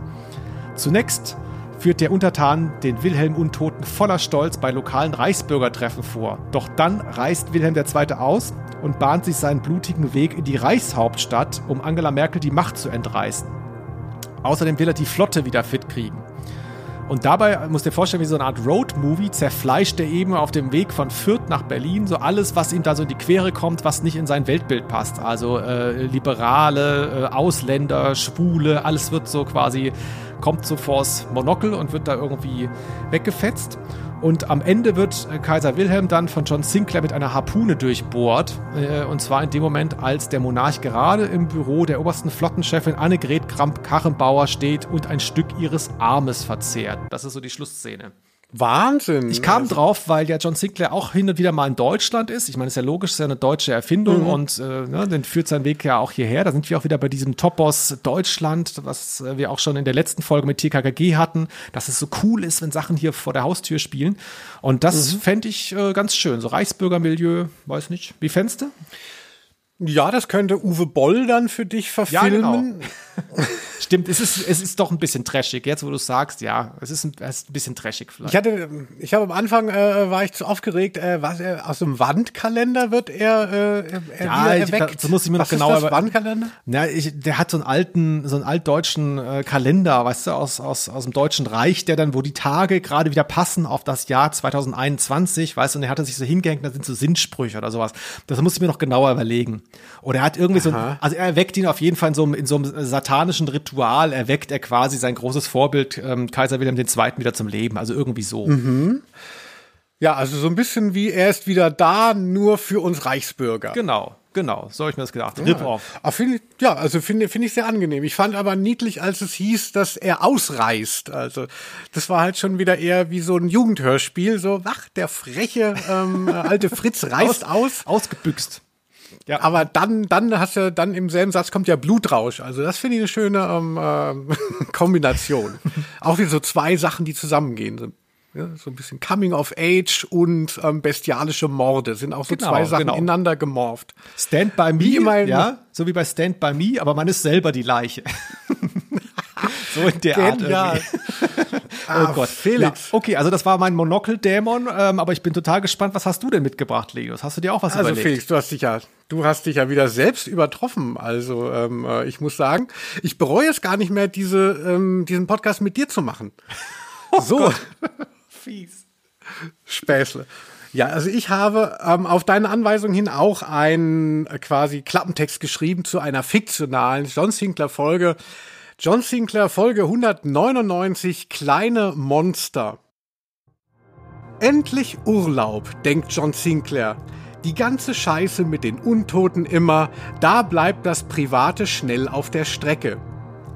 Zunächst führt der Untertan den Wilhelm Untoten voller Stolz bei lokalen Reichsbürgertreffen vor. Doch dann reist Wilhelm II. aus und bahnt sich seinen blutigen Weg in die Reichshauptstadt, um Angela Merkel die Macht zu entreißen. Außerdem will er die Flotte wieder fit kriegen. Und dabei muss dir vorstellen, wie so eine Art Road-Movie zerfleischt er eben auf dem Weg von Fürth nach Berlin so alles, was ihm da so in die Quere kommt, was nicht in sein Weltbild passt. Also äh, Liberale, äh, Ausländer, Schwule, alles wird so quasi, kommt so vors Monokel und wird da irgendwie weggefetzt. Und am Ende wird äh, Kaiser Wilhelm dann von John Sinclair mit einer Harpune durchbohrt. Äh, und zwar in dem Moment, als der Monarch gerade im Büro der obersten Flottenchefin Annegret Kramp-Karrenbauer steht und ein Stück ihres Armes verzehrt. Das ist so die Schlussszene. Wahnsinn. Ich kam drauf, weil ja John Sinclair auch hin und wieder mal in Deutschland ist. Ich meine, ist ja logisch, ist ja eine deutsche Erfindung Mhm. und äh, ne, den führt sein Weg ja auch hierher. Da sind wir auch wieder bei diesem Topos Deutschland, was äh, wir auch schon in der letzten Folge mit TKKG hatten, dass es so cool ist, wenn Sachen hier vor der Haustür spielen. Und das Mhm. fände ich äh, ganz schön. So Reichsbürgermilieu, weiß nicht. Wie fändest du? Ja, das könnte Uwe Boll dann für dich verfilmen. Stimmt, es ist, es ist doch ein bisschen trashig. Jetzt, wo du sagst, ja, es ist ein, es ist ein bisschen trashig vielleicht. Ich hatte, ich habe am Anfang äh, war ich zu aufgeregt, äh, was er aus dem Wandkalender wird er, äh, er Ja, ich- erweckt. das muss ich mir noch was genauer ist das Wandkalender? Na, ich, der hat so einen alten, so einen altdeutschen äh, Kalender, weißt du, aus, aus, aus dem Deutschen Reich, der dann, wo die Tage gerade wieder passen auf das Jahr 2021, weißt du, und er hatte sich so hingehängt, da sind so Sinnsprüche oder sowas. Das muss ich mir noch genauer überlegen. Oder er hat irgendwie so, Aha. also er erweckt ihn auf jeden Fall in so, einem- in so einem satanischen Ritual, erweckt er quasi sein großes Vorbild, ähm, Kaiser Wilhelm II. wieder zum Leben. Also irgendwie so. Mhm. Ja, also so ein bisschen wie er ist wieder da, nur für uns Reichsbürger. Genau, genau. So habe ich mir das gedacht. Rip-off. Ah, ja, also finde finde ich sehr angenehm. Ich fand aber niedlich, als es hieß, dass er ausreißt. Also das war halt schon wieder eher wie so ein Jugendhörspiel. So, ach, der freche ähm, äh, alte Fritz reißt aus. Ausgebüxt. Ja. Aber dann, dann hast du, dann im selben Satz kommt ja Blutrausch. Also das finde ich eine schöne ähm, ähm, Kombination. Auch wie so zwei Sachen, die zusammengehen. So, ja, so ein bisschen Coming of Age und ähm, bestialische Morde sind auch so Genau, zwei Sachen genau. ineinander gemorpht. Stand by Me, Wie immer ja, so wie bei Stand by Me, aber man ist selber die Leiche. so in der Art oh Ah, Gott. Felix. Ja, okay, also das war mein Monokel-Dämon, ähm, aber ich bin total gespannt, was hast du denn mitgebracht, Linus? Hast du dir auch was Also überlegt? Felix, du hast dich ja, du hast dich ja wieder selbst übertroffen. Also ähm, äh, ich muss sagen, ich bereue es gar nicht mehr, diese, ähm, diesen Podcast mit dir zu machen. so, Fies. Späßle. Ja, also ich habe ähm, auf deine Anweisung hin auch einen äh, quasi Klappentext geschrieben zu einer fiktionalen John Sinclair Folge. John Sinclair Folge 199 Kleine Monster. Endlich Urlaub, denkt John Sinclair. Die ganze Scheiße mit den Untoten immer, da bleibt das Private schnell auf der Strecke.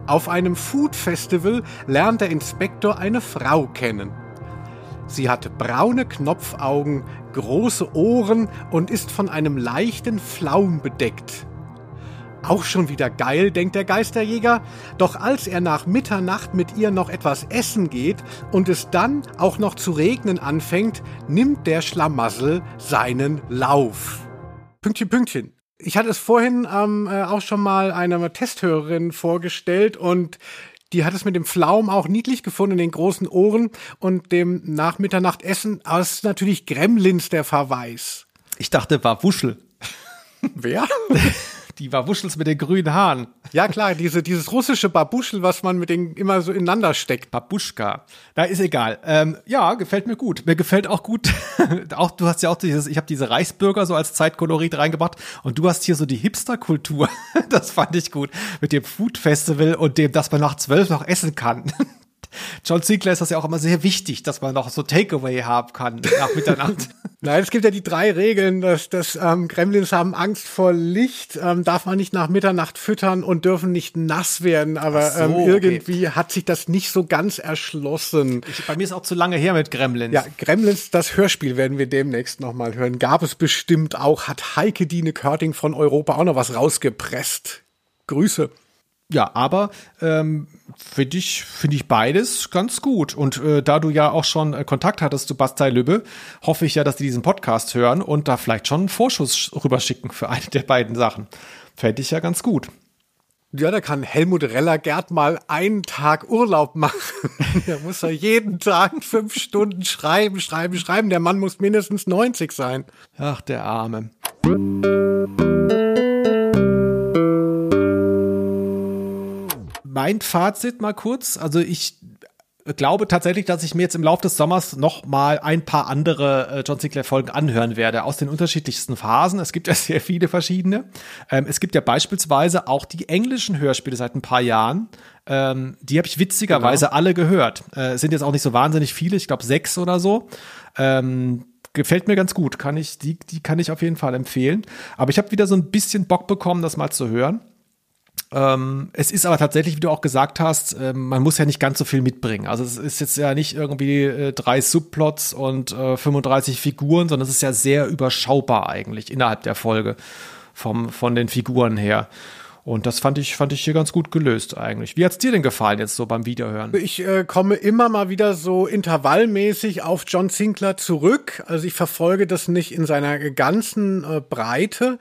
Auf einem Food Festival lernt der Inspektor eine Frau kennen. Sie hat braune Knopfaugen, große Ohren und ist von einem leichten Flaum bedeckt. Auch schon wieder geil, denkt der Geisterjäger, doch als er nach Mitternacht mit ihr noch etwas essen geht und es dann auch noch zu regnen anfängt, nimmt der Schlamassel seinen Lauf. Pünktchen, Pünktchen. Ich hatte es vorhin ähm, äh, auch schon mal einer Testhörerin vorgestellt und die hat es mit dem Pflaum auch niedlich gefunden, den großen Ohren und dem nach Mitternacht Essen. Aber es ist natürlich Gremlins der Verweis. Ich dachte, war Wuschel. Wer? Die war Wuschels mit den grünen Haaren. Ja klar, diese, dieses russische Babuschel, was man mit den immer so ineinander steckt. Babuschka. Da ist egal. Ähm, ja, gefällt mir gut. Mir gefällt auch gut. auch du hast ja auch dieses, ich habe diese Reichsbürger so als Zeitkolorit reingebracht und du hast hier so die Hipsterkultur. das fand ich gut mit dem Food Festival und dem, dass man nach zwölf noch essen kann. John Sinclair ist das ja auch immer sehr wichtig, dass man noch so Takeaway haben kann nach Mitternacht. Nein, es gibt ja die drei Regeln, dass, dass ähm, Gremlins haben Angst vor Licht, ähm, darf man nicht nach Mitternacht füttern und dürfen nicht nass werden. Aber so, ähm, irgendwie okay. hat sich das nicht so ganz erschlossen. Ich, bei mir ist auch zu lange her mit Gremlins. Ja, Gremlins, das Hörspiel werden wir demnächst noch mal hören. Gab es bestimmt auch, hat Heike Dine Körting von Europa auch noch was rausgepresst. Grüße. Ja, aber ähm, finde ich, finde ich beides ganz gut. Und äh, da du ja auch schon äh, Kontakt hattest zu Bastei Lübbe, hoffe ich ja, dass die diesen Podcast hören und da vielleicht schon einen Vorschuss rüberschicken für eine der beiden Sachen. Fände ich ja ganz gut. Ja, da kann Helmut Reller-Gerd mal einen Tag Urlaub machen. Der muss ja jeden Tag fünf Stunden schreiben, schreiben, schreiben. Der Mann muss mindestens 90 sein. Ach, der Arme. Mein Fazit mal kurz. Also ich glaube tatsächlich, dass ich mir jetzt im Laufe des Sommers noch mal ein paar andere äh, John Sinclair Folgen anhören werde aus den unterschiedlichsten Phasen. Es gibt ja sehr viele verschiedene. Ähm, es gibt ja beispielsweise auch die englischen Hörspiele seit ein paar Jahren. Ähm, die habe ich witzigerweise genau. alle gehört. Äh, sind jetzt auch nicht so wahnsinnig viele, ich glaube sechs oder so. Ähm, gefällt mir ganz gut. Kann ich die die kann ich auf jeden Fall empfehlen. Aber ich habe wieder so ein bisschen Bock bekommen, das mal zu hören. Ähm, es ist aber tatsächlich, wie du auch gesagt hast, äh, man muss ja nicht ganz so viel mitbringen. Also es ist jetzt ja nicht irgendwie äh, drei Subplots und äh, 35 Figuren, sondern es ist ja sehr überschaubar eigentlich innerhalb der Folge vom, von den Figuren her. Und das fand ich, fand ich hier ganz gut gelöst eigentlich. Wie hat's dir denn gefallen jetzt so beim Wiederhören? Ich äh, komme immer mal wieder so intervallmäßig auf John Sinclair zurück. Also ich verfolge das nicht in seiner ganzen äh, Breite,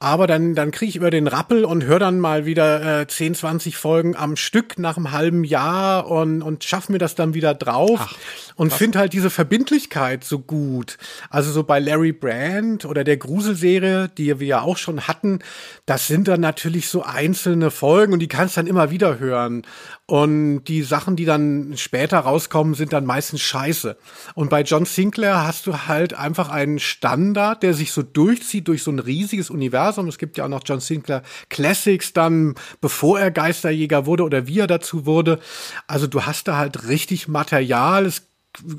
aber dann, dann kriege ich über den Rappel und höre dann mal wieder äh, 10, 20 Folgen am Stück nach einem halben Jahr und, und schaff mir das dann wieder drauf Ach, und finde halt diese Verbindlichkeit so gut. Also so bei Larry Brand oder der Gruselserie, die wir ja auch schon hatten, das sind dann natürlich so einzelne Folgen und die kannst dann immer wieder hören. Und die Sachen, die dann später rauskommen, sind dann meistens scheiße. Und bei John Sinclair hast du halt einfach einen Standard, der sich so durchzieht durch so ein riesiges Universum. Es gibt ja auch noch John Sinclair Classics dann, bevor er Geisterjäger wurde oder wie er dazu wurde. Also du hast da halt richtig Material. Es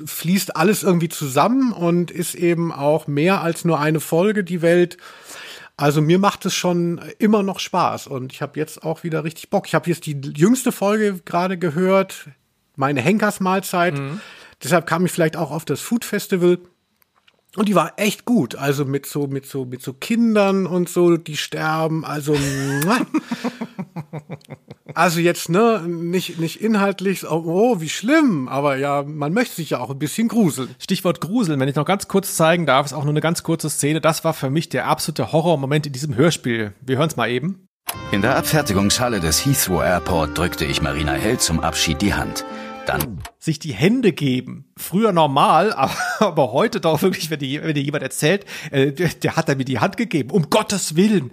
fließt alles irgendwie zusammen und ist eben auch mehr als nur eine Folge, die Welt. Also mir macht es schon immer noch Spaß und ich habe jetzt auch wieder richtig Bock. Ich habe jetzt die jüngste Folge gerade gehört, meine Henkersmahlzeit. Mhm. Deshalb kam ich vielleicht auch auf das Food Festival. Und die war echt gut, also mit so mit so mit so Kindern und so, die sterben, also also jetzt ne nicht nicht inhaltlich, oh, oh, wie schlimm, aber ja, man möchte sich ja auch ein bisschen gruseln. Stichwort Gruseln, wenn ich noch ganz kurz zeigen darf, ist auch nur eine ganz kurze Szene, das war für mich der absolute Horrormoment in diesem Hörspiel. Wir hören es mal eben. In der Abfertigungshalle des Heathrow Airport drückte ich Marina Held zum Abschied die Hand dann. Sich die Hände geben. Früher normal, aber, aber heute doch wirklich, wenn dir, wenn dir jemand erzählt, äh, der, der hat mir die Hand gegeben. Um Gottes Willen.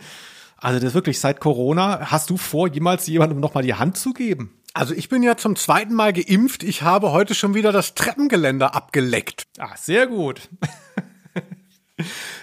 Also das wirklich seit Corona. Hast du vor, jemals jemandem nochmal die Hand zu geben? Also ich bin ja zum zweiten Mal geimpft. Ich habe heute schon wieder das Treppengeländer abgeleckt. Ah, sehr gut.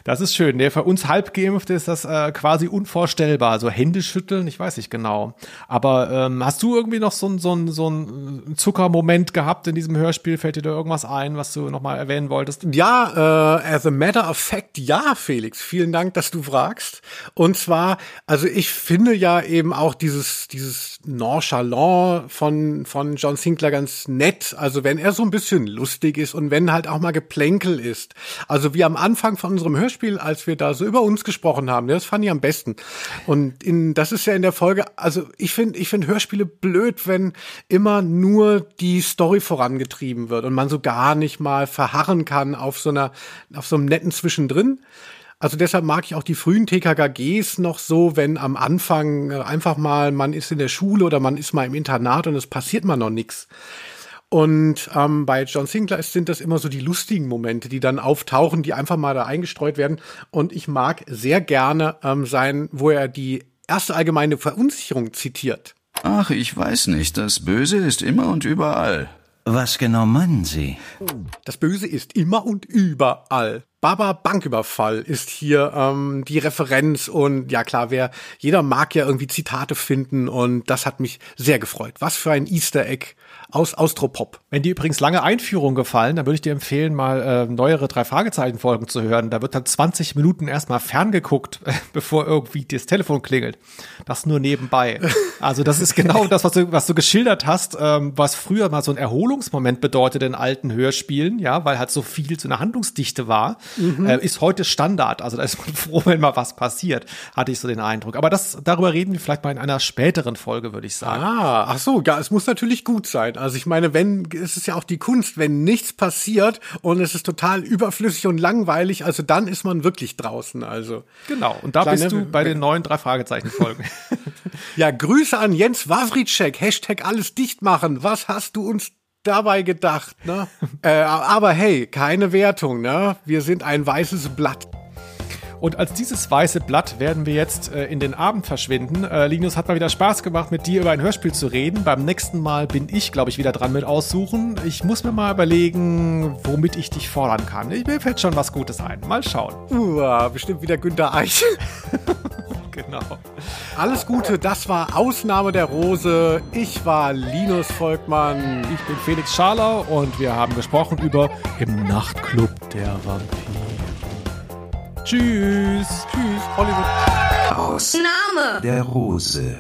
Das ist schön. Der für uns halbgeimpft ist das äh, quasi unvorstellbar. So Hände schütteln, ich weiß nicht genau. Aber ähm, hast du irgendwie noch so ein so so ein Zuckermoment gehabt in diesem Hörspiel? Fällt dir da irgendwas ein, was du nochmal erwähnen wolltest? Ja, äh, as a matter of fact, ja, Felix. Vielen Dank, dass du fragst. Und zwar, also ich finde ja eben auch dieses dieses Nonchalant von von John Sinclair ganz nett. Also wenn er so ein bisschen lustig ist und wenn halt auch mal Geplänkel ist. Also wie am Anfang von unserem Hörspiel, als wir da so über uns gesprochen haben. Das fand ich am besten. Und in, das ist ja in der Folge, also ich finde, ich finde Hörspiele blöd, wenn immer nur die Story vorangetrieben wird und man so gar nicht mal verharren kann auf so einer, auf so einem netten Zwischendrin. Also deshalb mag ich auch die frühen TKKGs noch so, wenn am Anfang einfach mal man ist in der Schule oder man ist mal im Internat und es passiert mal noch nichts. Und ähm, bei John Sinclair sind das immer so die lustigen Momente, die dann auftauchen, die einfach mal da eingestreut werden. Und ich mag sehr gerne ähm, sein, wo er die erste allgemeine Verunsicherung zitiert. Ach, ich weiß nicht. Das Böse ist immer und überall. Was genau meinen Sie? Das Böse ist immer und überall. Baba Banküberfall ist hier ähm, die Referenz und ja klar, wer jeder mag ja irgendwie Zitate finden und das hat mich sehr gefreut. Was für ein Easter Egg aus Austropop. Wenn dir übrigens lange Einführungen gefallen, dann würde ich dir empfehlen, mal äh, neuere drei Fragezeichen Folgen zu hören. Da wird dann 20 Minuten erstmal ferngeguckt, bevor irgendwie das Telefon klingelt. Das nur nebenbei. Also das ist genau das, was du, was du geschildert hast, ähm, was früher mal so ein Erholungsmoment bedeutet in alten Hörspielen, ja, weil halt so viel so eine Handlungsdichte war, mhm. äh, ist heute Standard. Also da ist man froh, wenn mal was passiert, hatte ich so den Eindruck. Aber das, darüber reden wir vielleicht mal in einer späteren Folge, würde ich sagen. Ah, ach so, ja, es muss natürlich gut sein. Also ich meine, wenn, es ist ja auch die Kunst, wenn nichts passiert und es ist total überflüssig und langweilig, also dann ist man wirklich draußen, also. Genau. Und da Kleine, bist du bei den neuen drei Fragezeichen Folgen. ja, Grüße an Jens Wawritschek, Hashtag alles dicht machen. Was hast du uns dabei gedacht, ne? äh, aber hey, keine Wertung, ne? Wir sind ein weißes Blatt. Und als dieses weiße Blatt werden wir jetzt äh, in den Abend verschwinden. Äh, Linus, hat mal wieder Spaß gemacht, mit dir über ein Hörspiel zu reden. Beim nächsten Mal bin ich, glaube ich, wieder dran mit aussuchen. Ich muss mir mal überlegen, womit ich dich fordern kann. Mir fällt schon was Gutes ein. Mal schauen. Uh, bestimmt wieder Günter Eich. genau. Alles Gute, das war Ausnahme der Rose. Ich war Linus Volkmann. Ich bin Felix Schaler und wir haben gesprochen über Im Nachtclub der Vampire. Tschüss. Tschüss, Hollywood. Ausnahme der Rose.